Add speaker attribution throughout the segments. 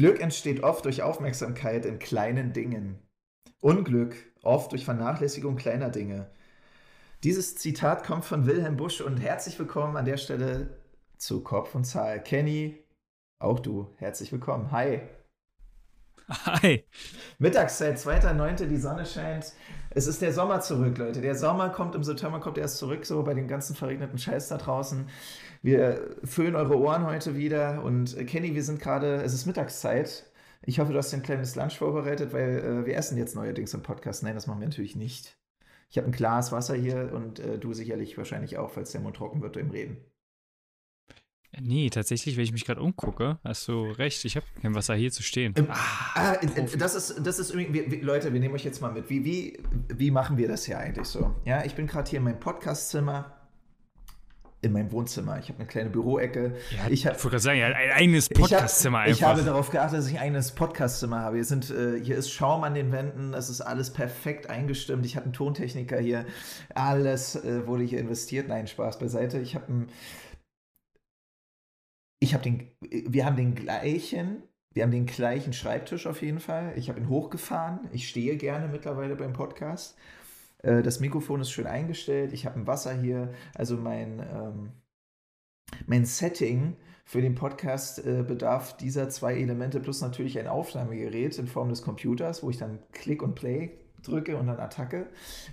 Speaker 1: Glück entsteht oft durch Aufmerksamkeit in kleinen Dingen. Unglück oft durch Vernachlässigung kleiner Dinge. Dieses Zitat kommt von Wilhelm Busch und herzlich willkommen an der Stelle zu Kopf und Zahl. Kenny, auch du, herzlich willkommen. Hi.
Speaker 2: Hi.
Speaker 1: Mittagszeit, 2.9., die Sonne scheint. Es ist der Sommer zurück, Leute. Der Sommer kommt im September, kommt erst zurück, so bei dem ganzen verregneten Scheiß da draußen. Wir füllen eure Ohren heute wieder und äh, Kenny, wir sind gerade, es ist Mittagszeit. Ich hoffe, du hast ein kleines Lunch vorbereitet, weil äh, wir essen jetzt neuerdings im Podcast. Nein, das machen wir natürlich nicht. Ich habe ein Glas Wasser hier und äh, du sicherlich wahrscheinlich auch, falls der Mund trocken wird im Reden.
Speaker 2: Nee, tatsächlich, wenn ich mich gerade umgucke, hast du recht, ich habe kein Wasser hier zu stehen.
Speaker 1: Ähm, ah, das ist, das ist irgendwie, wir, Leute, wir nehmen euch jetzt mal mit. Wie, wie, wie machen wir das hier eigentlich so? Ja, ich bin gerade hier in meinem Podcastzimmer, in meinem Wohnzimmer. Ich habe eine kleine Büroecke.
Speaker 2: Ja, ich wollte gerade sagen, ein eigenes Podcastzimmer
Speaker 1: einfach. Ich habe darauf geachtet, dass ich ein eigenes Podcastzimmer habe. Hier, sind, äh, hier ist Schaum an den Wänden, es ist alles perfekt eingestimmt. Ich habe einen Tontechniker hier. Alles äh, wurde hier investiert. Nein, Spaß beiseite. Ich habe einen ich habe den, wir haben den gleichen, wir haben den gleichen Schreibtisch auf jeden Fall. Ich habe ihn hochgefahren. Ich stehe gerne mittlerweile beim Podcast. Äh, das Mikrofon ist schön eingestellt. Ich habe ein Wasser hier. Also mein, ähm, mein Setting für den Podcast äh, bedarf dieser zwei Elemente plus natürlich ein Aufnahmegerät in Form des Computers, wo ich dann Klick und Play drücke und dann Attacke.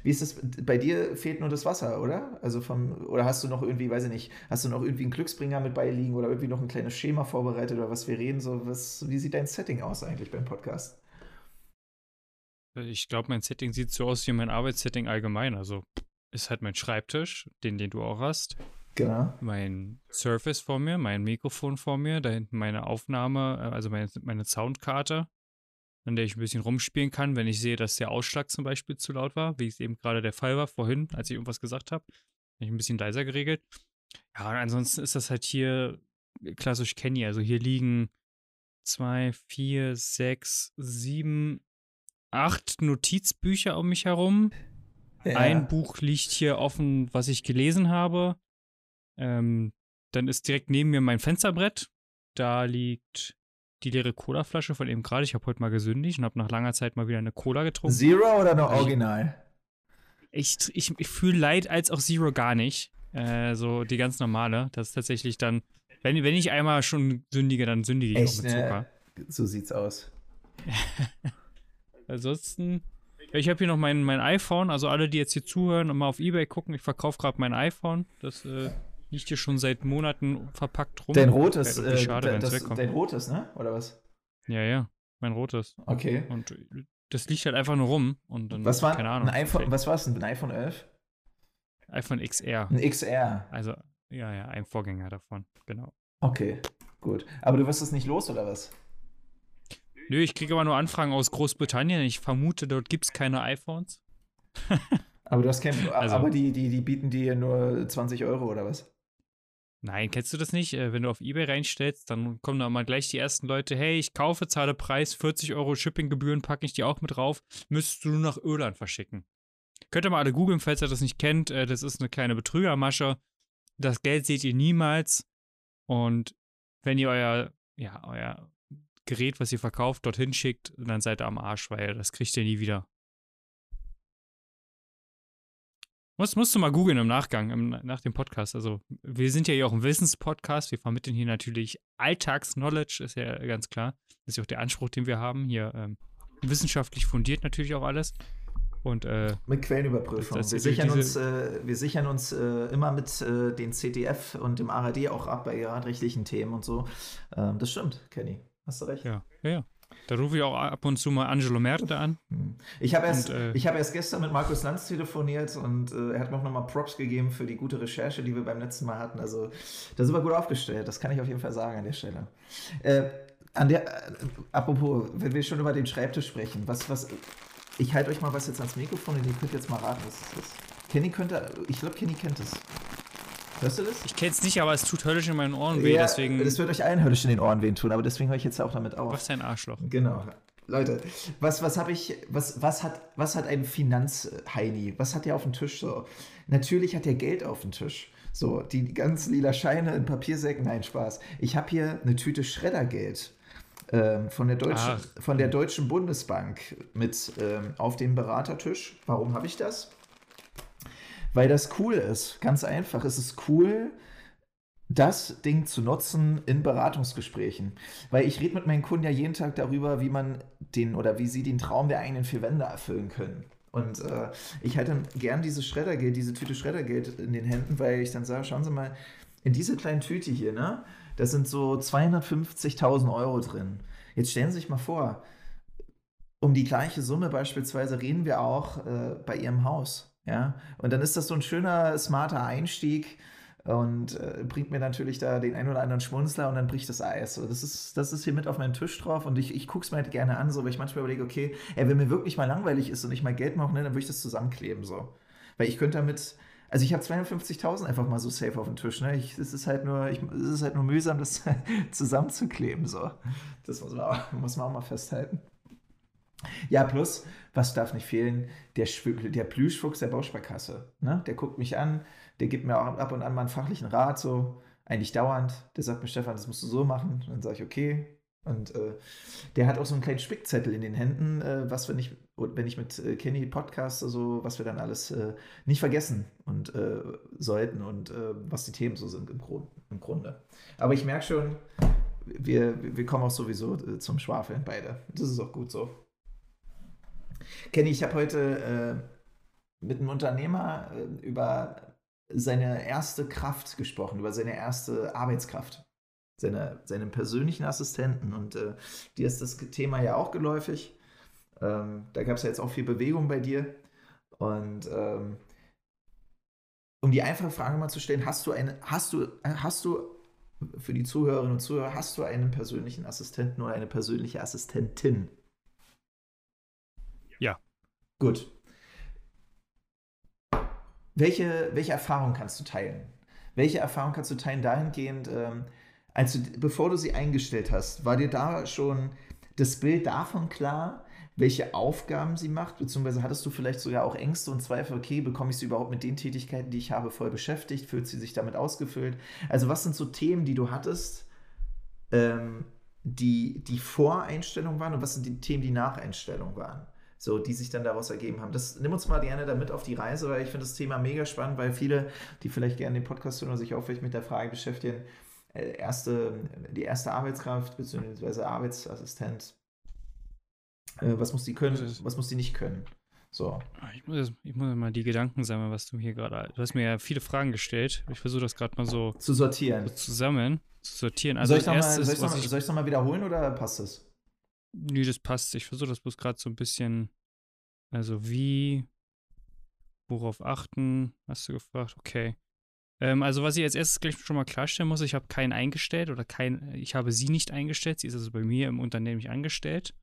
Speaker 1: Wie ist das? Bei dir fehlt nur das Wasser, oder? Also vom, oder hast du noch irgendwie, weiß ich nicht, hast du noch irgendwie einen Glücksbringer mit beiliegen oder irgendwie noch ein kleines Schema vorbereitet oder was wir reden? So, was, wie sieht dein Setting aus eigentlich beim Podcast?
Speaker 2: Ich glaube, mein Setting sieht so aus wie mein Arbeitssetting allgemein. Also ist halt mein Schreibtisch, den, den du auch hast.
Speaker 1: Genau.
Speaker 2: Mein Surface vor mir, mein Mikrofon vor mir, da hinten meine Aufnahme, äh, also meine, meine Soundkarte an der ich ein bisschen rumspielen kann, wenn ich sehe, dass der Ausschlag zum Beispiel zu laut war, wie es eben gerade der Fall war vorhin, als ich irgendwas gesagt habe. Habe ich ein bisschen leiser geregelt. Ja, und ansonsten ist das halt hier klassisch Kenny. Also hier liegen zwei, vier, sechs, sieben, acht Notizbücher um mich herum. Ja. Ein Buch liegt hier offen, was ich gelesen habe. Ähm, dann ist direkt neben mir mein Fensterbrett. Da liegt die leere Colaflasche von eben gerade. Ich habe heute mal gesündigt und habe nach langer Zeit mal wieder eine Cola getrunken.
Speaker 1: Zero oder noch Original?
Speaker 2: Ich, ich, ich fühle Leid als auch Zero gar nicht. Äh, so die ganz normale. Das ist tatsächlich dann, wenn, wenn ich einmal schon sündige, dann sündige ich Echt, auch mit Zucker.
Speaker 1: Ne? So sieht's aus.
Speaker 2: Ansonsten, ich habe hier noch mein, mein iPhone. Also alle, die jetzt hier zuhören und mal auf Ebay gucken, ich verkaufe gerade mein iPhone. Das äh, liegt hier schon seit Monaten verpackt rum.
Speaker 1: Dein rotes, äh, schade, das, dein rotes, ne? Oder was?
Speaker 2: Ja, ja, mein rotes.
Speaker 1: Okay.
Speaker 2: Und das liegt halt einfach nur rum und dann,
Speaker 1: was war, keine Ahnung. Ein iPhone, was war es denn? Ein iPhone 11?
Speaker 2: iPhone XR.
Speaker 1: Ein XR.
Speaker 2: Also, ja, ja, ein Vorgänger davon, genau.
Speaker 1: Okay, gut. Aber du wirst es nicht los, oder was?
Speaker 2: Nö, ich kriege aber nur Anfragen aus Großbritannien. Ich vermute, dort gibt es keine iPhones.
Speaker 1: aber du hast kein, also, aber die, die, die bieten dir nur 20 Euro oder was?
Speaker 2: Nein, kennst du das nicht? Äh, wenn du auf Ebay reinstellst, dann kommen da mal gleich die ersten Leute, hey, ich kaufe, zahle Preis, 40 Euro Shippinggebühren packe ich dir auch mit drauf, müsstest du nur nach Irland verschicken. Könnt ihr mal alle googeln, falls ihr das nicht kennt. Äh, das ist eine kleine Betrügermasche. Das Geld seht ihr niemals. Und wenn ihr euer, ja, euer Gerät, was ihr verkauft, dorthin schickt, dann seid ihr am Arsch, weil das kriegt ihr nie wieder. Muss, musst du mal googeln im Nachgang, im, nach dem Podcast. Also, wir sind ja hier auch ein Wissenspodcast. Wir vermitteln hier natürlich Alltagsknowledge, ist ja ganz klar. Das ist ja auch der Anspruch, den wir haben. Hier ähm, wissenschaftlich fundiert natürlich auch alles. Und, äh,
Speaker 1: mit Quellenüberprüfung. wir, sichern uns, äh, wir sichern uns äh, immer mit äh, den CDF und dem ARD auch ab bei rechtlichen Themen und so. Ähm, das stimmt, Kenny. Hast du recht.
Speaker 2: Ja, ja, ja. Da rufe ich auch ab und zu mal Angelo Merte an.
Speaker 1: Hm. Ich habe erst, äh, hab erst gestern mit Markus Lanz telefoniert und äh, er hat mir auch nochmal Props gegeben für die gute Recherche, die wir beim letzten Mal hatten. Also da sind wir gut aufgestellt, das kann ich auf jeden Fall sagen an der Stelle. Äh, an der, äh, apropos, wenn wir schon über den Schreibtisch sprechen, was, was, ich halte euch mal was jetzt ans Mikrofon und ihr könnt jetzt mal raten, was ist das? Kenny könnte, ich glaube, Kenny kennt es. Hörst du das?
Speaker 2: Ich kenne es nicht, aber es tut höllisch in meinen Ohren weh,
Speaker 1: ja,
Speaker 2: deswegen.
Speaker 1: Es wird euch allen höllisch in den Ohren weh tun, aber deswegen höre ich jetzt auch damit auf.
Speaker 2: Was ein Arschloch?
Speaker 1: Genau. Leute, was, was habe ich, was, was, hat, was hat ein Finanzheini? Was hat der auf dem Tisch so? Natürlich hat er Geld auf dem Tisch. So, die ganz lila Scheine in Papiersäcken, nein, Spaß. Ich habe hier eine Tüte Schreddergeld. ähm, von, der Deutschen, von der Deutschen Bundesbank mit ähm, auf dem Beratertisch. Warum habe ich das? Weil das cool ist. Ganz einfach. Es ist cool, das Ding zu nutzen in Beratungsgesprächen. Weil ich rede mit meinen Kunden ja jeden Tag darüber, wie man den oder wie sie den Traum der eigenen vier Wände erfüllen können. Und äh, ich halte dann gern dieses Schreddergeld, diese Tüte Schreddergeld in den Händen, weil ich dann sage, schauen Sie mal, in diese kleine Tüte hier, ne, da sind so 250.000 Euro drin. Jetzt stellen Sie sich mal vor, um die gleiche Summe beispielsweise reden wir auch äh, bei Ihrem Haus. Ja? Und dann ist das so ein schöner, smarter Einstieg, und äh, bringt mir natürlich da den ein oder anderen Schmunzler und dann bricht das Eis. So, das, ist, das ist hier mit auf meinem Tisch drauf und ich, ich gucke es mir halt gerne an, so, weil ich manchmal überlege, okay, ey, wenn mir wirklich mal langweilig ist und ich mal Geld mache, ne, dann würde ich das zusammenkleben. So. Weil ich könnte damit, also ich habe 250.000 einfach mal so safe auf dem Tisch. Ne? Ich, es, ist halt nur, ich, es ist halt nur mühsam, das zusammenzukleben. So. Das muss man, auch, muss man auch mal festhalten. Ja, plus, was darf nicht fehlen? Der, der Plüschfuchs der Bausparkasse. Ne? Der guckt mich an, der gibt mir auch ab und an mal einen fachlichen Rat, so eigentlich dauernd. Der sagt mir, Stefan, das musst du so machen. Und dann sage ich, okay. Und äh, der hat auch so einen kleinen Spickzettel in den Händen, äh, was wenn ich, wenn ich mit äh, Kenny podcaste, so was wir dann alles äh, nicht vergessen und äh, sollten und äh, was die Themen so sind im, Grund, im Grunde. Aber ich merke schon, wir, wir kommen auch sowieso zum Schwafeln beide. Das ist auch gut so. Kenny, ich habe heute mit einem Unternehmer über seine erste Kraft gesprochen, über seine erste Arbeitskraft, seine, seinen persönlichen Assistenten. Und äh, dir ist das Thema ja auch geläufig. Ähm, da gab es ja jetzt auch viel Bewegung bei dir. Und ähm, um die einfache Frage mal zu stellen, hast du eine, hast du, hast du für die Zuhörerinnen und Zuhörer, hast du einen persönlichen Assistenten oder eine persönliche Assistentin? Gut. Welche, welche Erfahrung kannst du teilen? Welche Erfahrung kannst du teilen dahingehend, ähm, als du, bevor du sie eingestellt hast, war dir da schon das Bild davon klar, welche Aufgaben sie macht, beziehungsweise hattest du vielleicht sogar auch Ängste und Zweifel, okay, bekomme ich sie überhaupt mit den Tätigkeiten, die ich habe, voll beschäftigt, fühlt sie sich damit ausgefüllt? Also was sind so Themen, die du hattest, ähm, die die Voreinstellung waren und was sind die Themen, die Nacheinstellung waren? So, die sich dann daraus ergeben haben. Das nimm uns mal gerne damit auf die Reise, weil ich finde das Thema mega spannend, weil viele, die vielleicht gerne den Podcast hören oder sich auch vielleicht mit der Frage beschäftigen, äh, erste, die erste Arbeitskraft bzw. Arbeitsassistent, äh, was muss die können, was muss die nicht können? So.
Speaker 2: Ah, ich muss, ich muss mal die Gedanken sammeln, was du hier gerade. Du hast mir ja viele Fragen gestellt. Ich versuche das gerade mal so
Speaker 1: zu sortieren.
Speaker 2: So zusammen zu sortieren. Also
Speaker 1: soll ich es nochmal noch, noch wiederholen oder passt es?
Speaker 2: Nee, das passt. Ich versuche das bloß gerade so ein bisschen. Also wie, worauf achten, hast du gefragt? Okay. Ähm, also was ich als erstes gleich schon mal klarstellen muss, ich habe keinen eingestellt oder kein, ich habe sie nicht eingestellt. Sie ist also bei mir im Unternehmen nicht angestellt.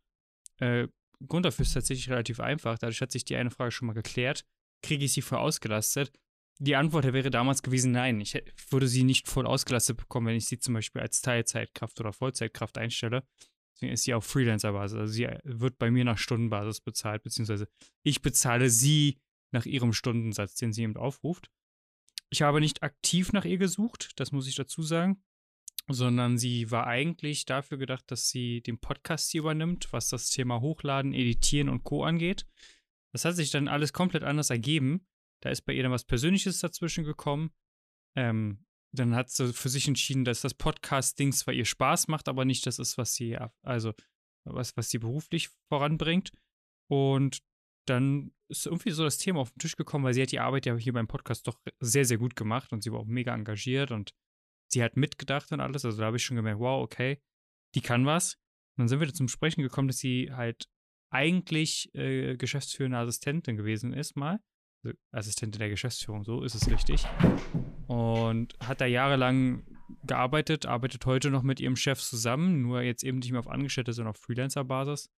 Speaker 2: Äh, Grund dafür ist tatsächlich relativ einfach. Dadurch hat sich die eine Frage schon mal geklärt. Kriege ich sie voll ausgelastet? Die Antwort wäre damals gewesen, nein. Ich würde sie nicht voll ausgelastet bekommen, wenn ich sie zum Beispiel als Teilzeitkraft oder Vollzeitkraft einstelle. Deswegen ist sie auf Freelancer-Basis. Also sie wird bei mir nach Stundenbasis bezahlt, beziehungsweise ich bezahle sie nach ihrem Stundensatz, den sie eben aufruft. Ich habe nicht aktiv nach ihr gesucht, das muss ich dazu sagen, sondern sie war eigentlich dafür gedacht, dass sie den Podcast hier übernimmt, was das Thema Hochladen, Editieren und Co. angeht. Das hat sich dann alles komplett anders ergeben. Da ist bei ihr dann was Persönliches dazwischen gekommen. Ähm, dann hat sie für sich entschieden, dass das Podcast-Ding zwar ihr Spaß macht, aber nicht das ist, was sie, also was, was sie beruflich voranbringt. Und dann ist irgendwie so das Thema auf den Tisch gekommen, weil sie hat die Arbeit ja hier beim Podcast doch sehr, sehr gut gemacht und sie war auch mega engagiert und sie hat mitgedacht und alles. Also da habe ich schon gemerkt, wow, okay, die kann was. Und dann sind wir zum Sprechen gekommen, dass sie halt eigentlich äh, geschäftsführende Assistentin gewesen ist mal. Also Assistentin der Geschäftsführung, so ist es richtig und hat da jahrelang gearbeitet, arbeitet heute noch mit ihrem Chef zusammen, nur jetzt eben nicht mehr auf Angestellte, sondern auf Freelancer-Basis.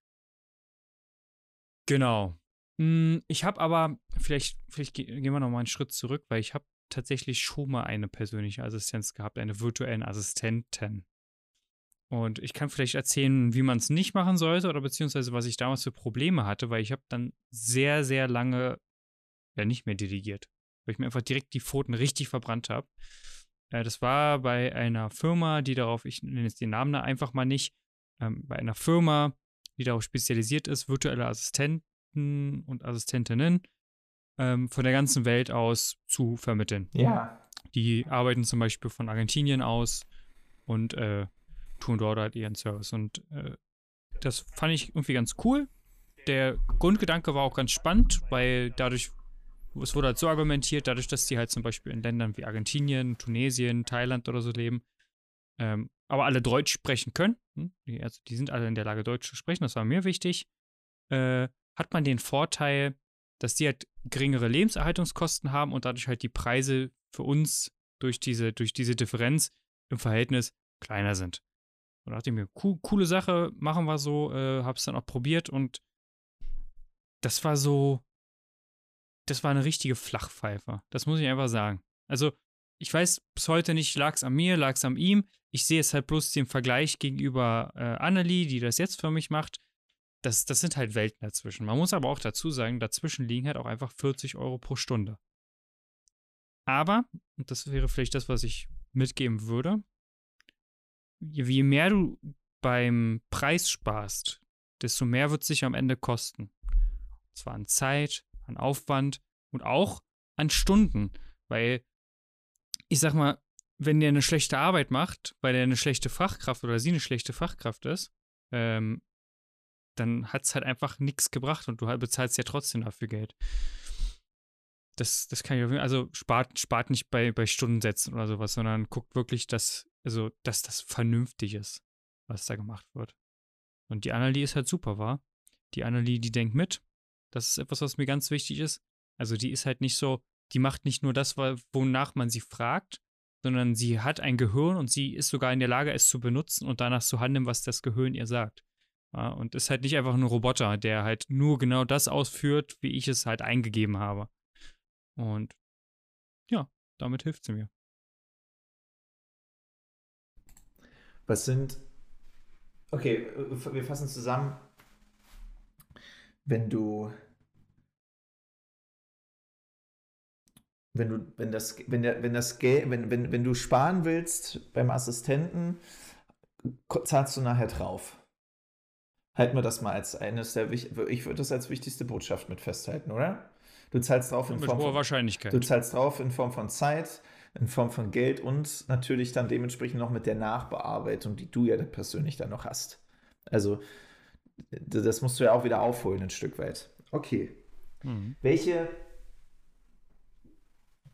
Speaker 2: Genau. Hm, ich habe aber, vielleicht, vielleicht gehen wir noch mal einen Schritt zurück, weil ich habe tatsächlich schon mal eine persönliche Assistenz gehabt, eine virtuelle Assistentin. Und ich kann vielleicht erzählen, wie man es nicht machen sollte oder beziehungsweise was ich damals für Probleme hatte, weil ich habe dann sehr, sehr lange ja nicht mehr delegiert weil ich mir einfach direkt die Pfoten richtig verbrannt habe. Äh, das war bei einer Firma, die darauf, ich nenne jetzt den Namen da einfach mal nicht, ähm, bei einer Firma, die darauf spezialisiert ist, virtuelle Assistenten und Assistentinnen ähm, von der ganzen Welt aus zu vermitteln.
Speaker 1: Ja.
Speaker 2: Die arbeiten zum Beispiel von Argentinien aus und äh, tun dort halt ihren Service. Und äh, das fand ich irgendwie ganz cool. Der Grundgedanke war auch ganz spannend, weil dadurch, es wurde halt so argumentiert, dadurch, dass die halt zum Beispiel in Ländern wie Argentinien, Tunesien, Thailand oder so leben, ähm, aber alle Deutsch sprechen können, hm, die, also die sind alle in der Lage, Deutsch zu sprechen, das war mir wichtig, äh, hat man den Vorteil, dass die halt geringere Lebenserhaltungskosten haben und dadurch halt die Preise für uns durch diese, durch diese Differenz im Verhältnis kleiner sind. Und da dachte ich mir, cool, coole Sache, machen wir so, äh, hab's dann auch probiert und das war so, das war eine richtige Flachpfeife. Das muss ich einfach sagen. Also, ich weiß bis heute nicht, lag es an mir, lag es an ihm. Ich sehe es halt bloß den Vergleich gegenüber äh, Annelie, die das jetzt für mich macht. Das, das sind halt Welten dazwischen. Man muss aber auch dazu sagen, dazwischen liegen halt auch einfach 40 Euro pro Stunde. Aber, und das wäre vielleicht das, was ich mitgeben würde, je mehr du beim Preis sparst, desto mehr wird es sich am Ende kosten. Und zwar an Zeit, an Aufwand und auch an Stunden. Weil, ich sag mal, wenn der eine schlechte Arbeit macht, weil er eine schlechte Fachkraft oder sie eine schlechte Fachkraft ist, ähm, dann hat es halt einfach nichts gebracht und du halt bezahlst ja trotzdem dafür Geld. Das, das kann ich, also spart, spart nicht bei, bei Stundensätzen oder sowas, sondern guckt wirklich, dass, also, dass das vernünftig ist, was da gemacht wird. Und die Annalie ist halt super, war. Die Annalie, die denkt mit. Das ist etwas, was mir ganz wichtig ist. Also, die ist halt nicht so, die macht nicht nur das, wonach man sie fragt, sondern sie hat ein Gehirn und sie ist sogar in der Lage, es zu benutzen und danach zu handeln, was das Gehirn ihr sagt. Ja, und ist halt nicht einfach ein Roboter, der halt nur genau das ausführt, wie ich es halt eingegeben habe. Und ja, damit hilft sie mir.
Speaker 1: Was sind. Okay, wir fassen zusammen. Wenn du. Wenn du, wenn das, wenn der, wenn das Geld, wenn, wenn, wenn du sparen willst beim Assistenten, zahlst du nachher drauf. Halten wir das mal als eines der, ich würde das als wichtigste Botschaft mit festhalten, oder? Du zahlst drauf in Form
Speaker 2: von, Wahrscheinlichkeit.
Speaker 1: Du zahlst drauf in Form von Zeit, in Form von Geld und natürlich dann dementsprechend noch mit der Nachbearbeitung, die du ja persönlich dann noch hast. Also das musst du ja auch wieder aufholen ein Stück weit. Okay. Mhm. Welche,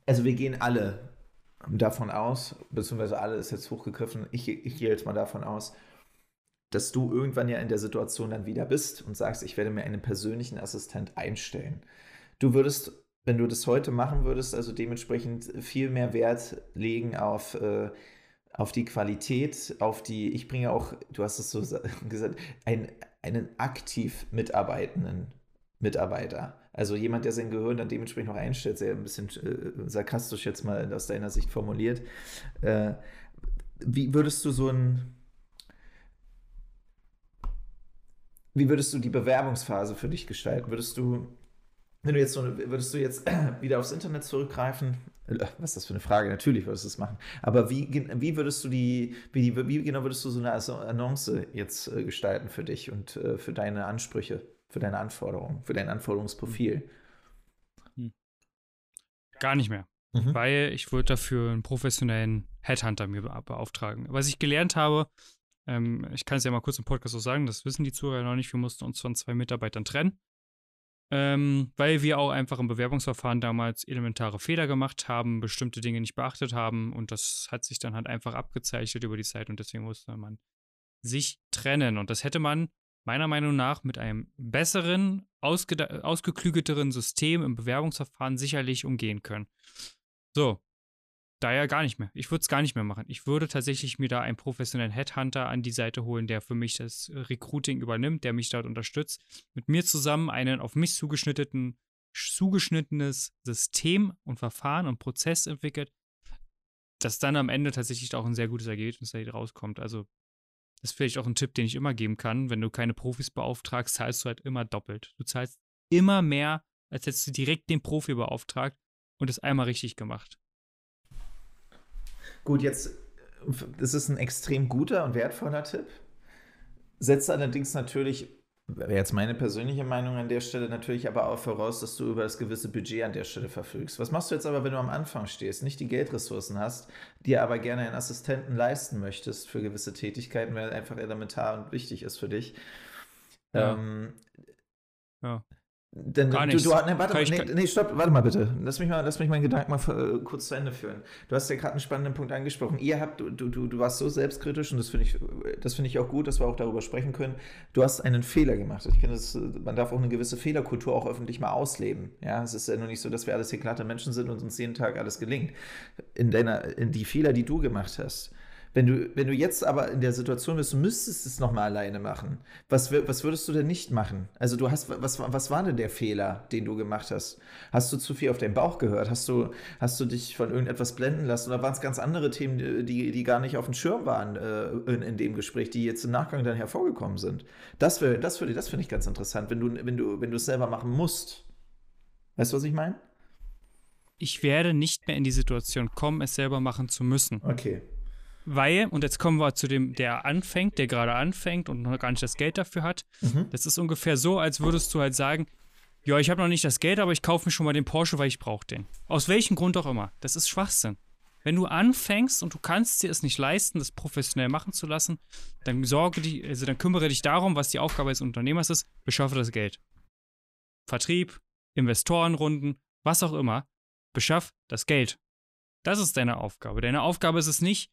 Speaker 1: also wir gehen alle davon aus, beziehungsweise alle ist jetzt hochgegriffen, ich, ich gehe jetzt mal davon aus, dass du irgendwann ja in der Situation dann wieder bist und sagst, ich werde mir einen persönlichen Assistent einstellen. Du würdest wenn du das heute machen würdest, also dementsprechend viel mehr Wert legen auf, äh, auf die Qualität, auf die, ich bringe auch, du hast es so gesagt, ein, einen aktiv mitarbeitenden Mitarbeiter. Also jemand, der sein Gehirn dann dementsprechend noch einstellt, sehr ein bisschen äh, sarkastisch jetzt mal aus deiner Sicht formuliert. Äh, wie würdest du so ein, wie würdest du die Bewerbungsphase für dich gestalten? Würdest du wenn du jetzt so, würdest du jetzt wieder aufs Internet zurückgreifen? Äh, was ist das für eine Frage? Natürlich würdest du es machen. Aber wie, wie würdest du die, wie, wie genau würdest du so eine Annonce jetzt äh, gestalten für dich und äh, für deine Ansprüche, für deine Anforderungen, für dein Anforderungsprofil? Hm.
Speaker 2: Gar nicht mehr. Mhm. Weil ich würde dafür einen professionellen Headhunter mir beauftragen. Was ich gelernt habe, ähm, ich kann es ja mal kurz im Podcast so sagen, das wissen die Zuhörer noch nicht, wir mussten uns von zwei Mitarbeitern trennen ähm, weil wir auch einfach im Bewerbungsverfahren damals elementare Fehler gemacht haben, bestimmte Dinge nicht beachtet haben und das hat sich dann halt einfach abgezeichnet über die Zeit und deswegen musste man sich trennen. Und das hätte man meiner Meinung nach mit einem besseren, ausgeklügelteren System im Bewerbungsverfahren sicherlich umgehen können. So, daher gar nicht mehr. Ich würde es gar nicht mehr machen. Ich würde tatsächlich mir da einen professionellen Headhunter an die Seite holen, der für mich das Recruiting übernimmt, der mich dort unterstützt, mit mir zusammen einen auf mich zugeschnittenen, zugeschnittenes System und Verfahren und Prozess entwickelt, dass dann am Ende tatsächlich auch ein sehr gutes Ergebnis rauskommt. Also das ist vielleicht auch ein Tipp, den ich immer geben kann. Wenn du keine Profis beauftragst, zahlst du halt immer doppelt. Du zahlst immer mehr, als hättest du direkt den Profi beauftragt und es einmal richtig gemacht.
Speaker 1: Gut, jetzt, das ist ein extrem guter und wertvoller Tipp. setzt allerdings natürlich, jetzt meine persönliche Meinung an der Stelle, natürlich aber auch voraus, dass du über das gewisse Budget an der Stelle verfügst. Was machst du jetzt aber, wenn du am Anfang stehst, nicht die Geldressourcen hast, dir aber gerne einen Assistenten leisten möchtest für gewisse Tätigkeiten, weil einfach elementar und wichtig ist für dich? Ja. Ähm, ja. Denn Gar du, du, ne, warte mal, nee, nee, stopp, warte mal bitte. Lass mich mal, lass mich meinen Gedanken mal äh, kurz zu Ende führen. Du hast ja gerade einen spannenden Punkt angesprochen. Ihr habt, du, du, du warst so selbstkritisch und das finde ich, das finde ich auch gut, dass wir auch darüber sprechen können. Du hast einen Fehler gemacht. Ich finde, man darf auch eine gewisse Fehlerkultur auch öffentlich mal ausleben. Ja, es ist ja nur nicht so, dass wir alles hier glatte Menschen sind und uns jeden Tag alles gelingt. In deiner, in die Fehler, die du gemacht hast, wenn du, wenn du jetzt aber in der Situation bist, du müsstest es nochmal alleine machen, was, was würdest du denn nicht machen? Also du hast, was, was war denn der Fehler, den du gemacht hast? Hast du zu viel auf deinen Bauch gehört? Hast du, hast du dich von irgendetwas blenden lassen? Oder waren es ganz andere Themen, die, die gar nicht auf dem Schirm waren äh, in, in dem Gespräch, die jetzt im Nachgang dann hervorgekommen sind? Das, wär, das, das finde ich ganz interessant, wenn du, wenn du, wenn du es selber machen musst. Weißt du, was ich meine?
Speaker 2: Ich werde nicht mehr in die Situation kommen, es selber machen zu müssen.
Speaker 1: Okay.
Speaker 2: Weil, und jetzt kommen wir zu dem, der anfängt, der gerade anfängt und noch gar nicht das Geld dafür hat. Mhm. Das ist ungefähr so, als würdest du halt sagen, ja, ich habe noch nicht das Geld, aber ich kaufe mir schon mal den Porsche, weil ich brauche den. Aus welchem Grund auch immer. Das ist Schwachsinn. Wenn du anfängst und du kannst dir es nicht leisten, das professionell machen zu lassen, dann sorge dich, also dann kümmere dich darum, was die Aufgabe des Unternehmers ist, beschaffe das Geld. Vertrieb, Investorenrunden, was auch immer, beschaff das Geld. Das ist deine Aufgabe. Deine Aufgabe ist es nicht,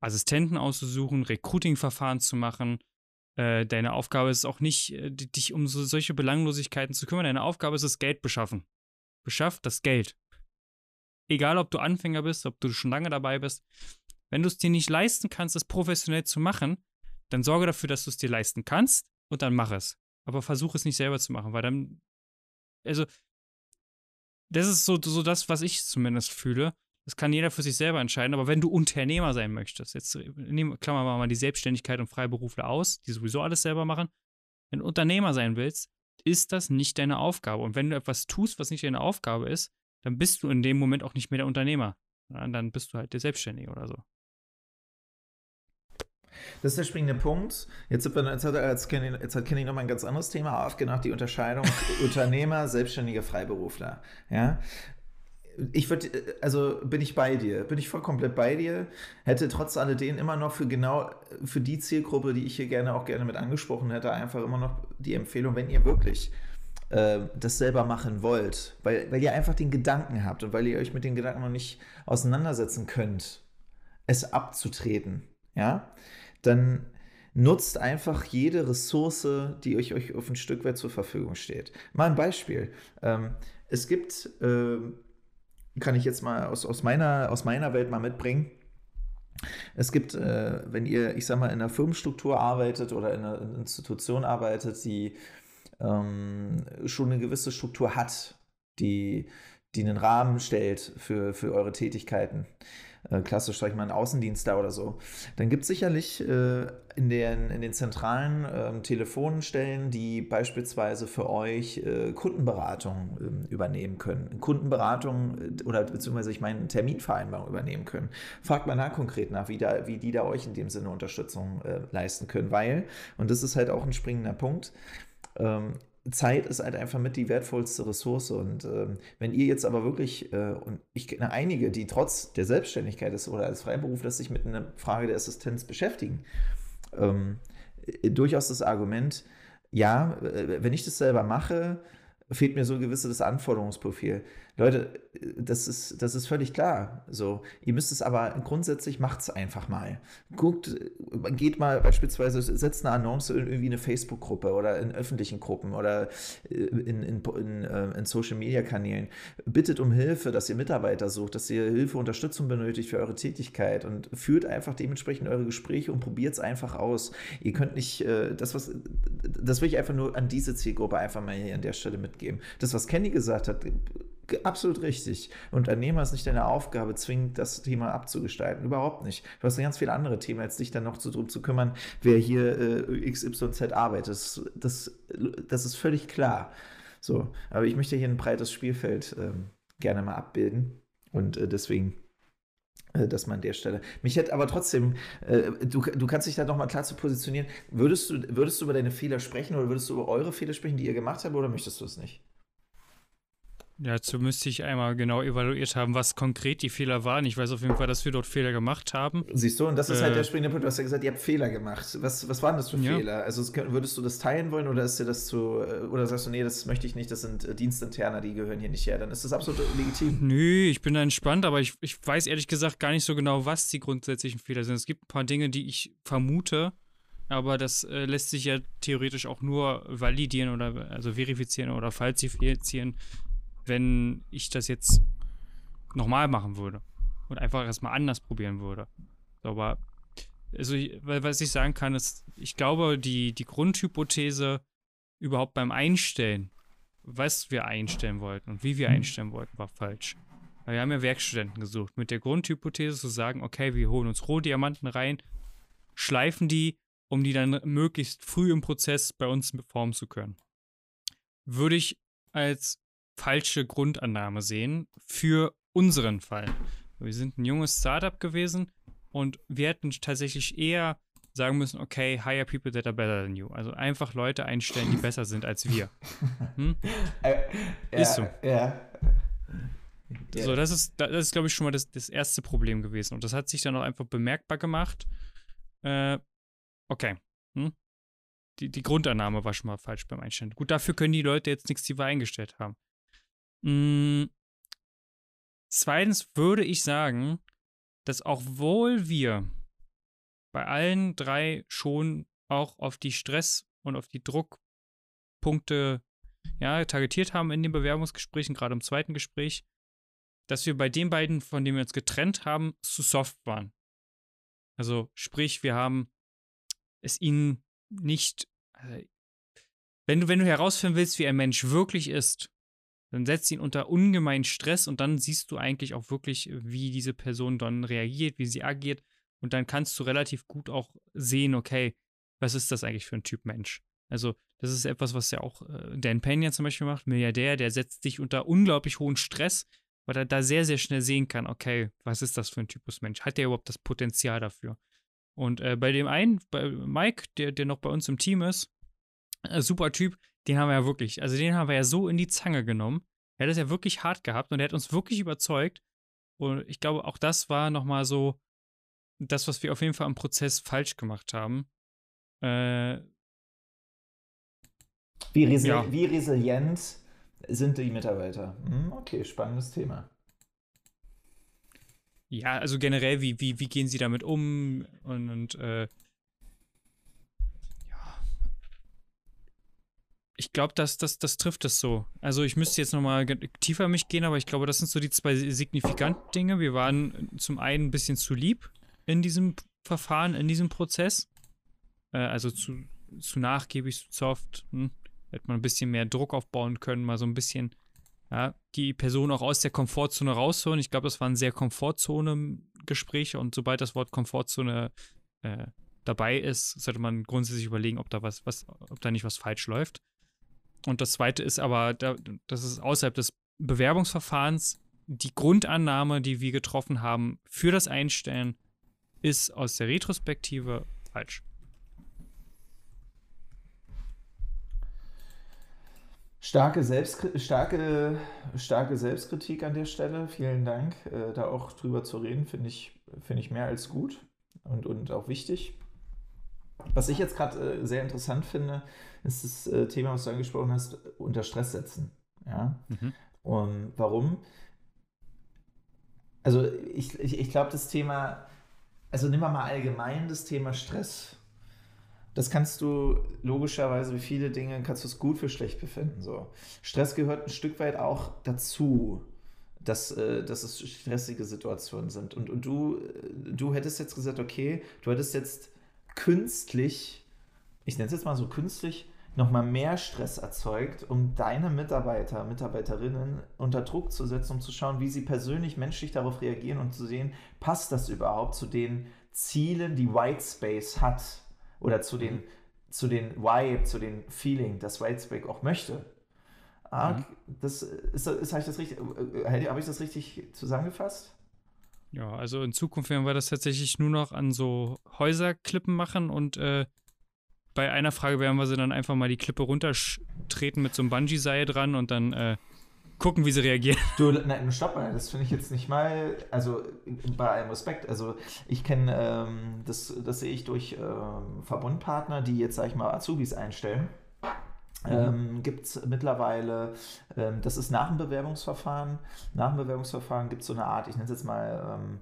Speaker 2: Assistenten auszusuchen, Recruiting-Verfahren zu machen. Äh, deine Aufgabe ist auch nicht, äh, dich um so, solche Belanglosigkeiten zu kümmern. Deine Aufgabe ist es, Geld beschaffen. Beschaff das Geld. Egal, ob du Anfänger bist, ob du schon lange dabei bist. Wenn du es dir nicht leisten kannst, es professionell zu machen, dann sorge dafür, dass du es dir leisten kannst und dann mach es. Aber versuche es nicht selber zu machen, weil dann, also, das ist so, so das, was ich zumindest fühle. Das kann jeder für sich selber entscheiden. Aber wenn du Unternehmer sein möchtest, jetzt nehmen, klammern wir mal die Selbstständigkeit und Freiberufler aus, die sowieso alles selber machen. Wenn du Unternehmer sein willst, ist das nicht deine Aufgabe. Und wenn du etwas tust, was nicht deine Aufgabe ist, dann bist du in dem Moment auch nicht mehr der Unternehmer. Dann bist du halt der Selbstständige oder so.
Speaker 1: Das ist der springende Punkt. Jetzt, jetzt hat, jetzt Kenny, jetzt hat Kenny nochmal ein ganz anderes Thema aufgemacht, die Unterscheidung Unternehmer, Selbstständige, Freiberufler. Ja? Ich würde, also bin ich bei dir, bin ich voll komplett bei dir, hätte trotz alledem immer noch für genau, für die Zielgruppe, die ich hier gerne auch gerne mit angesprochen hätte, einfach immer noch die Empfehlung, wenn ihr wirklich äh, das selber machen wollt, weil, weil ihr einfach den Gedanken habt und weil ihr euch mit den Gedanken noch nicht auseinandersetzen könnt, es abzutreten, ja, dann nutzt einfach jede Ressource, die euch, euch auf ein Stück weit zur Verfügung steht. Mal ein Beispiel. Ähm, es gibt äh, kann ich jetzt mal aus, aus, meiner, aus meiner Welt mal mitbringen. Es gibt, äh, wenn ihr, ich sag mal, in einer Firmenstruktur arbeitet oder in einer Institution arbeitet, die ähm, schon eine gewisse Struktur hat, die, die einen Rahmen stellt für, für eure Tätigkeiten, äh, klassisch, sag ich mal, ein Außendienstler oder so, dann gibt es sicherlich äh, in, den, in den zentralen äh, Telefonstellen, die beispielsweise für euch äh, Kundenberatung ähm, übernehmen können. Kundenberatung äh, oder beziehungsweise ich meine Terminvereinbarung übernehmen können. Fragt mal da konkret nach, wie, da, wie die da euch in dem Sinne Unterstützung leisten können, weil, und das ist halt auch ein springender Punkt, ähm, Zeit ist halt einfach mit die wertvollste Ressource. Und ähm, wenn ihr jetzt aber wirklich, äh, und ich kenne einige, die trotz der Selbstständigkeit ist oder als Freiberufler sich mit einer Frage der Assistenz beschäftigen, ähm, äh, durchaus das Argument, ja, äh, wenn ich das selber mache, fehlt mir so ein gewisses Anforderungsprofil. Leute, das ist, das ist völlig klar. So, ihr müsst es aber grundsätzlich macht es einfach mal. Guckt, geht mal beispielsweise, setzt eine Annonce in irgendwie eine Facebook-Gruppe oder in öffentlichen Gruppen oder äh, in, in, in, äh, in Social-Media-Kanälen. Bittet um Hilfe, dass ihr Mitarbeiter sucht, dass ihr Hilfe, Unterstützung benötigt für eure Tätigkeit und führt einfach dementsprechend eure Gespräche und probiert es einfach aus. Ihr könnt nicht, äh, das was, das will ich einfach nur an diese Zielgruppe einfach mal hier an der Stelle mitgeben. Das, was Kenny gesagt hat, absolut richtig. Unternehmer ist nicht deine Aufgabe, zwingend das Thema abzugestalten. Überhaupt nicht. Du hast ganz viele andere Themen, als dich dann noch zu, darum zu kümmern, wer hier äh, XYZ arbeitet. Das, das, das, ist völlig klar. So, aber ich möchte hier ein breites Spielfeld ähm, gerne mal abbilden. Und äh, deswegen Äh, dass man an der Stelle. Mich hätte aber trotzdem, äh, du, du kannst dich da nochmal klar zu positionieren. Würdest du, würdest du über deine Fehler sprechen oder würdest du über eure Fehler sprechen, die ihr gemacht habt, oder möchtest du es nicht?
Speaker 2: Dazu müsste ich einmal genau evaluiert haben, was konkret die Fehler waren. Ich weiß auf jeden Fall, dass wir dort Fehler gemacht haben.
Speaker 1: Siehst du, und das ist äh, halt der springende Punkt. Du hast ja gesagt, ihr habt Fehler gemacht. Was, was waren das für ja. Fehler? Also würdest du das teilen wollen oder ist dir das zu, äh, oder sagst du, nee, das möchte ich nicht, das sind äh, Dienstinterner, die gehören hier nicht her. Dann ist das absolut legitim.
Speaker 2: Nö, ich bin da entspannt, aber ich, ich weiß ehrlich gesagt gar nicht so genau, was die grundsätzlichen Fehler sind. Es gibt ein paar Dinge, die ich vermute, aber das äh, lässt sich ja theoretisch auch nur validieren oder also verifizieren oder falsifizieren, wenn ich das jetzt nochmal machen würde und einfach erstmal anders probieren würde. So, aber also was ich sagen kann, ist, ich glaube, die, die Grundhypothese überhaupt beim Einstellen, was wir einstellen wollten und wie wir mhm. einstellen wollten, war falsch. Weil wir haben ja Werkstudenten gesucht, mit der Grundhypothese zu sagen, okay, wir holen uns Rohdiamanten rein, schleifen die, um die dann möglichst früh im Prozess bei uns formen zu können. Würde ich als falsche Grundannahme sehen für unseren Fall. Wir sind ein junges Startup gewesen und wir hätten tatsächlich eher sagen müssen, okay, hire people that are better than you. Also einfach Leute einstellen, die besser sind als wir. Hm? Äh, ja, ist so. Ja. So, das ist, das ist, glaube ich, schon mal das, das erste Problem gewesen. Und das hat sich dann auch einfach bemerkbar gemacht. Äh, okay. Hm? Die, die Grundannahme war schon mal falsch beim Einstellen. Gut, dafür können die Leute jetzt nichts tiefer eingestellt haben. Hm, zweitens würde ich sagen, dass auch wohl wir bei allen drei schon auch auf die Stress- und auf die Druckpunkte ja, targetiert haben in den Bewerbungsgesprächen, gerade im zweiten Gespräch, dass wir bei den beiden, von denen wir uns getrennt haben, zu soft waren. Also sprich, wir haben es ihnen nicht. Also, wenn du, wenn du herausfinden willst, wie ein Mensch wirklich ist, dann setzt ihn unter ungemeinen Stress und dann siehst du eigentlich auch wirklich, wie diese Person dann reagiert, wie sie agiert. Und dann kannst du relativ gut auch sehen, okay, was ist das eigentlich für ein Typ Mensch? Also, das ist etwas, was ja auch äh, Dan Pena zum Beispiel macht, Milliardär, der setzt dich unter unglaublich hohen Stress, weil er da sehr, sehr schnell sehen kann, okay, was ist das für ein Typus Mensch? Hat der überhaupt das Potenzial dafür? Und äh, bei dem einen, bei Mike, der, der noch bei uns im Team ist, äh, super Typ, den haben wir ja wirklich, also den haben wir ja so in die Zange genommen. Er hat es ja wirklich hart gehabt und er hat uns wirklich überzeugt. Und ich glaube, auch das war nochmal so das, was wir auf jeden Fall am Prozess falsch gemacht haben. Äh,
Speaker 1: wie, resi ja. wie, resilient sind die Mitarbeiter? Hm, okay, spannendes Thema.
Speaker 2: Ja, also generell, wie, wie, wie gehen sie damit um? Und, und äh, Ich glaube, das, das, das trifft es so. Also ich müsste jetzt nochmal tiefer mich gehen, aber ich glaube, das sind so die zwei signifikanten Dinge. Wir waren zum einen ein bisschen zu lieb in diesem Verfahren, in diesem Prozess. Äh, also zu, zu nachgiebig, zu soft. Hm. Hätte man ein bisschen mehr Druck aufbauen können, mal so ein bisschen ja, die Person auch aus der Komfortzone rausholen. Ich glaube, das waren sehr Komfortzone-Gespräche und sobald das Wort Komfortzone äh, dabei ist, sollte man grundsätzlich überlegen, ob da was, was, ob da nicht was falsch läuft. Und das zweite ist aber, das ist außerhalb des Bewerbungsverfahrens, die Grundannahme, die wir getroffen haben für das Einstellen, ist aus der Retrospektive falsch.
Speaker 1: Starke, Selbstkritik, starke, starke Selbstkritik an der Stelle. Vielen Dank. Äh, da auch drüber zu reden, finde ich, find ich mehr als gut und, und auch wichtig. Was ich jetzt gerade äh, sehr interessant finde, ist das äh, Thema, was du angesprochen hast, unter Stress setzen. Ja? Mhm. Und warum? Also ich, ich, ich glaube, das Thema, also nimm mal allgemein das Thema Stress. Das kannst du logischerweise, wie viele Dinge, kannst du es gut für schlecht befinden. So. Stress gehört ein Stück weit auch dazu, dass, äh, dass es stressige Situationen sind. Und, und du, du hättest jetzt gesagt, okay, du hättest jetzt künstlich, ich nenne es jetzt mal so künstlich, nochmal mehr Stress erzeugt, um deine Mitarbeiter, Mitarbeiterinnen unter Druck zu setzen, um zu schauen, wie sie persönlich, menschlich darauf reagieren und zu sehen, passt das überhaupt zu den Zielen, die Whitespace hat oder zu den, mhm. zu den Vibe, zu den Feeling, das Whitespace auch möchte. Ah, mhm. das ist, ist, habe ich das richtig, äh, habe ich das richtig zusammengefasst?
Speaker 2: Ja, also in Zukunft werden wir das tatsächlich nur noch an so Häuserklippen machen und äh, bei einer Frage werden wir sie dann einfach mal die Klippe runtertreten mit so einem Bungee-Seil dran und dann äh, gucken, wie sie reagieren.
Speaker 1: Du, nein, stopp mal, das finde ich jetzt nicht mal, also bei allem Respekt, also ich kenne, ähm, das, das sehe ich durch ähm, Verbundpartner, die jetzt, sag ich mal, Azubis einstellen. Mhm. Ähm, gibt es mittlerweile, ähm, das ist nach dem Bewerbungsverfahren. Nach dem Bewerbungsverfahren gibt es so eine Art, ich nenne es jetzt mal ähm,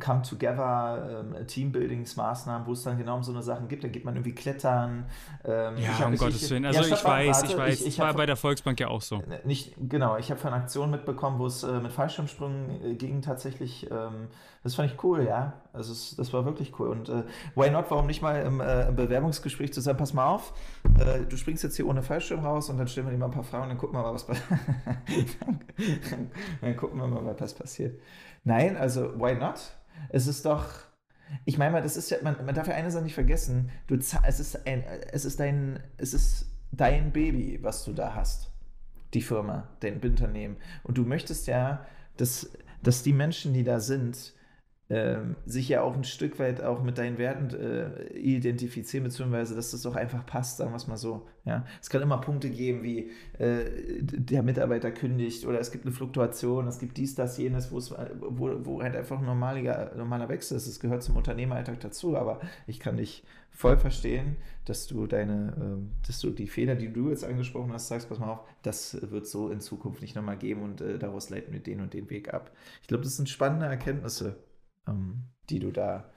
Speaker 1: Come Together, ähm, Teambuildingsmaßnahmen, wo es dann genau um so eine Sachen gibt. Da geht man irgendwie klettern.
Speaker 2: Ähm, ja, um Gottes ich, Willen. Also ja, ich weiß, warte, ich weiß, ich, ich war bei der Volksbank ja auch so.
Speaker 1: Nicht, genau, ich habe von Aktionen mitbekommen, wo es äh, mit Fallschirmsprüngen äh, ging tatsächlich. Ähm, das fand ich cool, ja. Also es, das war wirklich cool. Und äh, why not, warum nicht mal im, äh, im Bewerbungsgespräch zu sagen, pass mal auf, äh, du springst jetzt hier ohne Fallschirm raus und dann stellen wir dir mal ein paar Fragen und dann gucken wir mal, was passiert. dann gucken wir mal, was passiert. Nein, also why not? Es ist doch, ich meine mal, das ist ja, man, man darf ja eine Sache nicht vergessen, du, es, ist ein, es, ist dein, es ist dein Baby, was du da hast. Die Firma, dein Unternehmen. Und du möchtest ja, dass, dass die Menschen, die da sind, sich ja auch ein Stück weit auch mit deinen Werten äh, identifizieren, beziehungsweise dass das auch einfach passt, sagen wir es mal so. Ja? Es kann immer Punkte geben, wie äh, der Mitarbeiter kündigt oder es gibt eine Fluktuation, es gibt dies, das, jenes, wo, wo halt einfach ein normaliger, normaler Wechsel ist. Es gehört zum Unternehmeralltag dazu, aber ich kann dich voll verstehen, dass du deine, äh, dass du die Fehler, die du jetzt angesprochen hast, sagst, pass mal auf, das wird so in Zukunft nicht nochmal geben und äh, daraus leiten wir den und den Weg ab. Ich glaube, das sind spannende Erkenntnisse ähm, die, du da,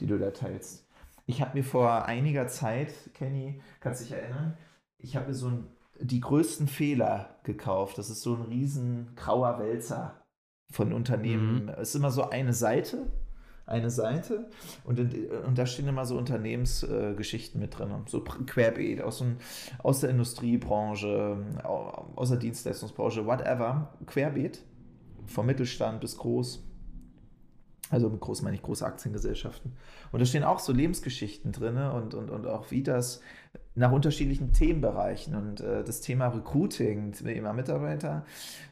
Speaker 1: die du da teilst. Ich habe mir vor einiger Zeit, Kenny, kannst dich erinnern, ich habe mir so ein, die größten Fehler gekauft. Das ist so ein riesen grauer Wälzer von Unternehmen. Mhm. Es ist immer so eine Seite, eine Seite und, in, und da stehen immer so Unternehmensgeschichten äh, mit drin, so querbeet aus, ein, aus der Industriebranche, aus der Dienstleistungsbranche, whatever, querbeet, vom Mittelstand bis groß. Also mit groß meine ich große Aktiengesellschaften. Und da stehen auch so Lebensgeschichten drin und, und, und auch wie das nach unterschiedlichen Themenbereichen. Und äh, das Thema Recruiting, Thema Mitarbeiter,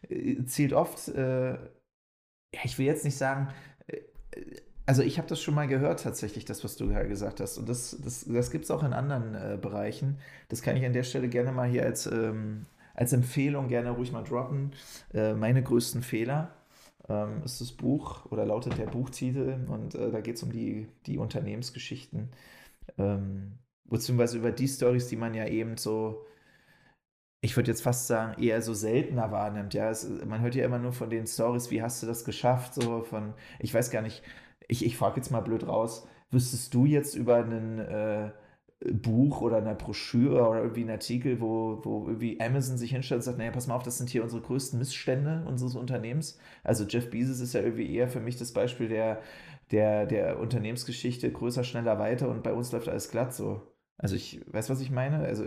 Speaker 1: äh, zielt oft, äh, ich will jetzt nicht sagen, äh, also ich habe das schon mal gehört tatsächlich, das, was du gerade gesagt hast. Und das, das, das gibt es auch in anderen äh, Bereichen. Das kann ich an der Stelle gerne mal hier als, ähm, als Empfehlung gerne ruhig mal droppen. Äh, meine größten Fehler ähm, ist das Buch oder lautet der Buchtitel und äh, da geht es um die, die Unternehmensgeschichten, ähm, beziehungsweise über die Stories, die man ja eben so, ich würde jetzt fast sagen, eher so seltener wahrnimmt. Ja, es, man hört ja immer nur von den Stories, wie hast du das geschafft, so von, ich weiß gar nicht, ich, ich frage jetzt mal blöd raus, wüsstest du jetzt über einen äh, Buch oder einer Broschüre oder irgendwie ein Artikel, wo, wo irgendwie Amazon sich hinstellt und sagt, naja, pass mal auf, das sind hier unsere größten Missstände unseres Unternehmens. Also Jeff Bezos ist ja irgendwie eher für mich das Beispiel der, der, der Unternehmensgeschichte größer, schneller, weiter und bei uns läuft alles glatt so. Also ich weiß, was ich meine. Also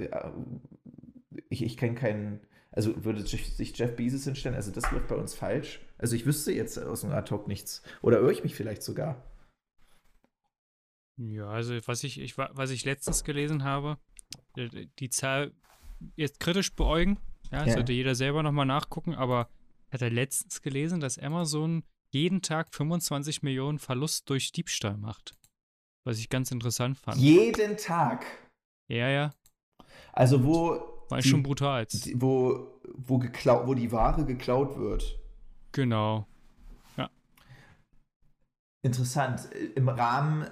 Speaker 1: ich, ich kenne keinen, also würde sich Jeff Bezos hinstellen, also das läuft bei uns falsch. Also ich wüsste jetzt aus dem Ad-Hoc nichts. Oder irre ich mich vielleicht sogar.
Speaker 2: Ja, also was ich, ich was ich letztens gelesen habe, die, die Zahl jetzt kritisch beäugen, ja, ja. sollte jeder selber nochmal nachgucken, aber hat er letztens gelesen, dass Amazon jeden Tag 25 Millionen Verlust durch Diebstahl macht. Was ich ganz interessant fand.
Speaker 1: Jeden Tag?
Speaker 2: Ja, ja.
Speaker 1: Also wo.
Speaker 2: War die, schon brutal.
Speaker 1: Wo, wo, geklau, wo die Ware geklaut wird.
Speaker 2: Genau. Ja.
Speaker 1: Interessant. Im Rahmen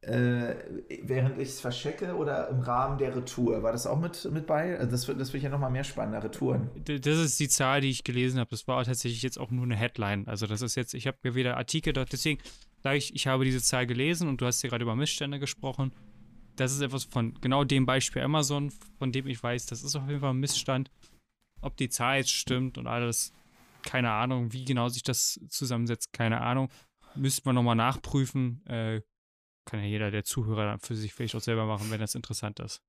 Speaker 1: äh, während ich es verschecke oder im Rahmen der Retour? War das auch mit, mit bei? Also das, das wird ja nochmal mehr spannender, Retouren.
Speaker 2: Das ist die Zahl, die ich gelesen habe. Das war tatsächlich jetzt auch nur eine Headline. Also das ist jetzt, ich habe mir wieder Artikel dort, deswegen sage ich, ich habe diese Zahl gelesen und du hast ja gerade über Missstände gesprochen. Das ist etwas von genau dem Beispiel Amazon, von dem ich weiß, das ist auf jeden Fall ein Missstand. Ob die Zahl jetzt stimmt und alles, keine Ahnung, wie genau sich das zusammensetzt, keine Ahnung. Müsste man nochmal nachprüfen. Äh, kann ja jeder der Zuhörer für sich vielleicht auch selber machen, wenn das interessant ist.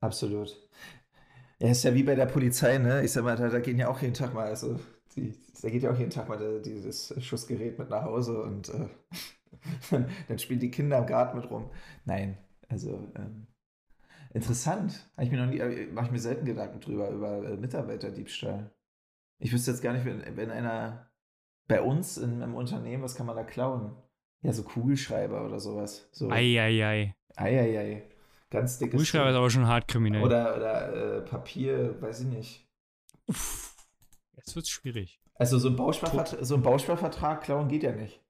Speaker 1: Absolut. Ja, ist ja wie bei der Polizei, ne? Ich sag mal, da, da gehen ja auch jeden Tag mal, also die, da geht ja auch jeden Tag mal der, dieses Schussgerät mit nach Hause und äh, dann spielen die Kinder im Garten mit rum. Nein, also ähm, interessant. Habe ich mir noch nie, äh, mache ich mir selten Gedanken drüber, über äh, Mitarbeiterdiebstahl. Ich wüsste jetzt gar nicht, wenn, wenn einer Bei uns in, im Unternehmen, was kann man da klauen? Ja, so Kugelschreiber oder sowas. So.
Speaker 2: Eieiei.
Speaker 1: Eieiei. Ganz dickes.
Speaker 2: Kugelschreiber
Speaker 1: Ding.
Speaker 2: ist aber schon hart kriminell.
Speaker 1: Oder, oder äh, Papier, weiß ich nicht.
Speaker 2: Uff. Jetzt wird's schwierig.
Speaker 1: Also so ein Bausparvertrag, so ein Bausparvertrag klauen geht ja nicht.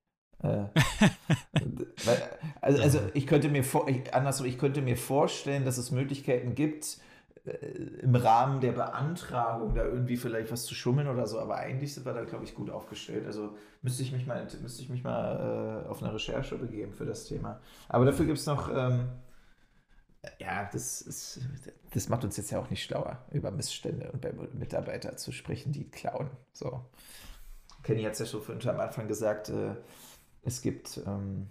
Speaker 1: Äh, weil, also, also ich könnte mir vor, ich, andersrum, ich könnte mir vorstellen, dass es Möglichkeiten gibt, im Rahmen der Beantragung da irgendwie vielleicht was zu schummeln oder so, aber eigentlich sind wir da, glaube ich, gut aufgestellt. Also müsste ich mich mal, müsste ich mich mal äh, auf eine Recherche begeben für das Thema. Aber dafür gibt es noch, ähm, ja, das, ist, das macht uns jetzt ja auch nicht schlauer, über Missstände und bei Mitarbeitern zu sprechen, die klauen. So. Kenny hat es ja schon vorhin am Anfang gesagt, äh, es gibt, ähm,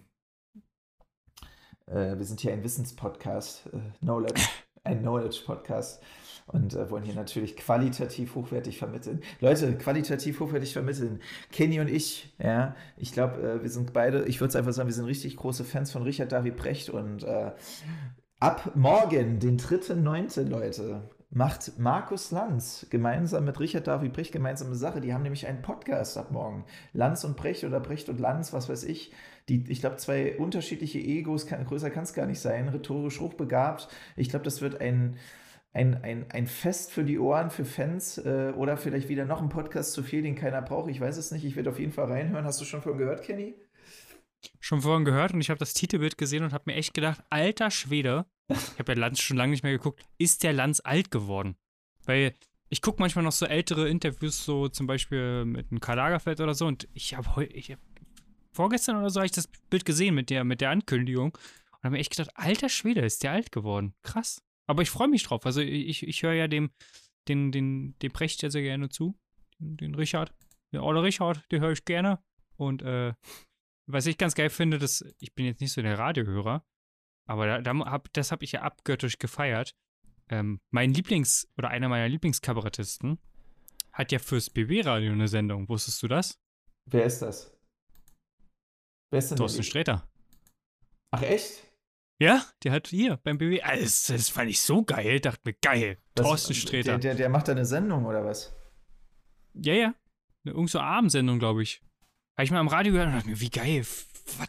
Speaker 1: äh, wir sind hier ein Wissenspodcast, äh, Knowledge, ein Knowledge-Podcast und äh, wollen hier natürlich qualitativ hochwertig vermitteln. Leute, qualitativ hochwertig vermitteln. Kenny und ich, ja, ich glaube, äh, wir sind beide, ich würde es einfach sagen, wir sind richtig große Fans von Richard David Brecht und äh, ab morgen, den 3.9., Leute, macht Markus Lanz gemeinsam mit Richard David Brecht gemeinsame Sache. Die haben nämlich einen Podcast ab morgen. Lanz und Brecht oder Brecht und Lanz, was weiß ich. Die, ich glaube, zwei unterschiedliche Egos, kann, größer kann es gar nicht sein, rhetorisch hochbegabt. Ich glaube, das wird ein, ein, ein, ein Fest für die Ohren, für Fans äh, oder vielleicht wieder noch ein Podcast zu viel, den keiner braucht. Ich weiß es nicht. Ich werde auf jeden Fall reinhören. Hast du schon von gehört, Kenny?
Speaker 2: Schon vorhin gehört und ich habe das Titelbild gesehen und habe mir echt gedacht, alter Schwede, ich habe ja Lanz schon lange nicht mehr geguckt, ist der Lanz alt geworden? Weil ich gucke manchmal noch so ältere Interviews, so zum Beispiel mit einem Karl Lagerfeld oder so und ich habe heute, ich hab, vorgestern oder so habe ich das Bild gesehen mit der, mit der Ankündigung und habe mir echt gedacht, alter Schwede, ist der alt geworden. Krass. Aber ich freue mich drauf. Also ich, ich höre ja dem, den, den, dem Brecht ja sehr gerne zu. Den, den Richard. Der Olle Richard, den höre ich gerne. Und äh, was ich ganz geil finde, dass ich bin jetzt nicht so der Radiohörer, aber da, da hab, das habe ich ja abgöttisch gefeiert. Ähm, mein Lieblings- oder einer meiner Lieblingskabarettisten hat ja fürs BB-Radio eine Sendung. Wusstest du das?
Speaker 1: Wer ist das?
Speaker 2: Wer ist denn Thorsten Sträter.
Speaker 1: Ach, echt?
Speaker 2: Ja, der hat hier beim BB. Alles, das fand ich so geil. Dachte mir, geil.
Speaker 1: Was,
Speaker 2: Thorsten Sträter.
Speaker 1: Der, der, der macht da eine Sendung oder was?
Speaker 2: Ja, ja. Eine irgend so Abendsendung, glaube ich. Habe ich mal am Radio gehört und dachte mir, wie geil. Was?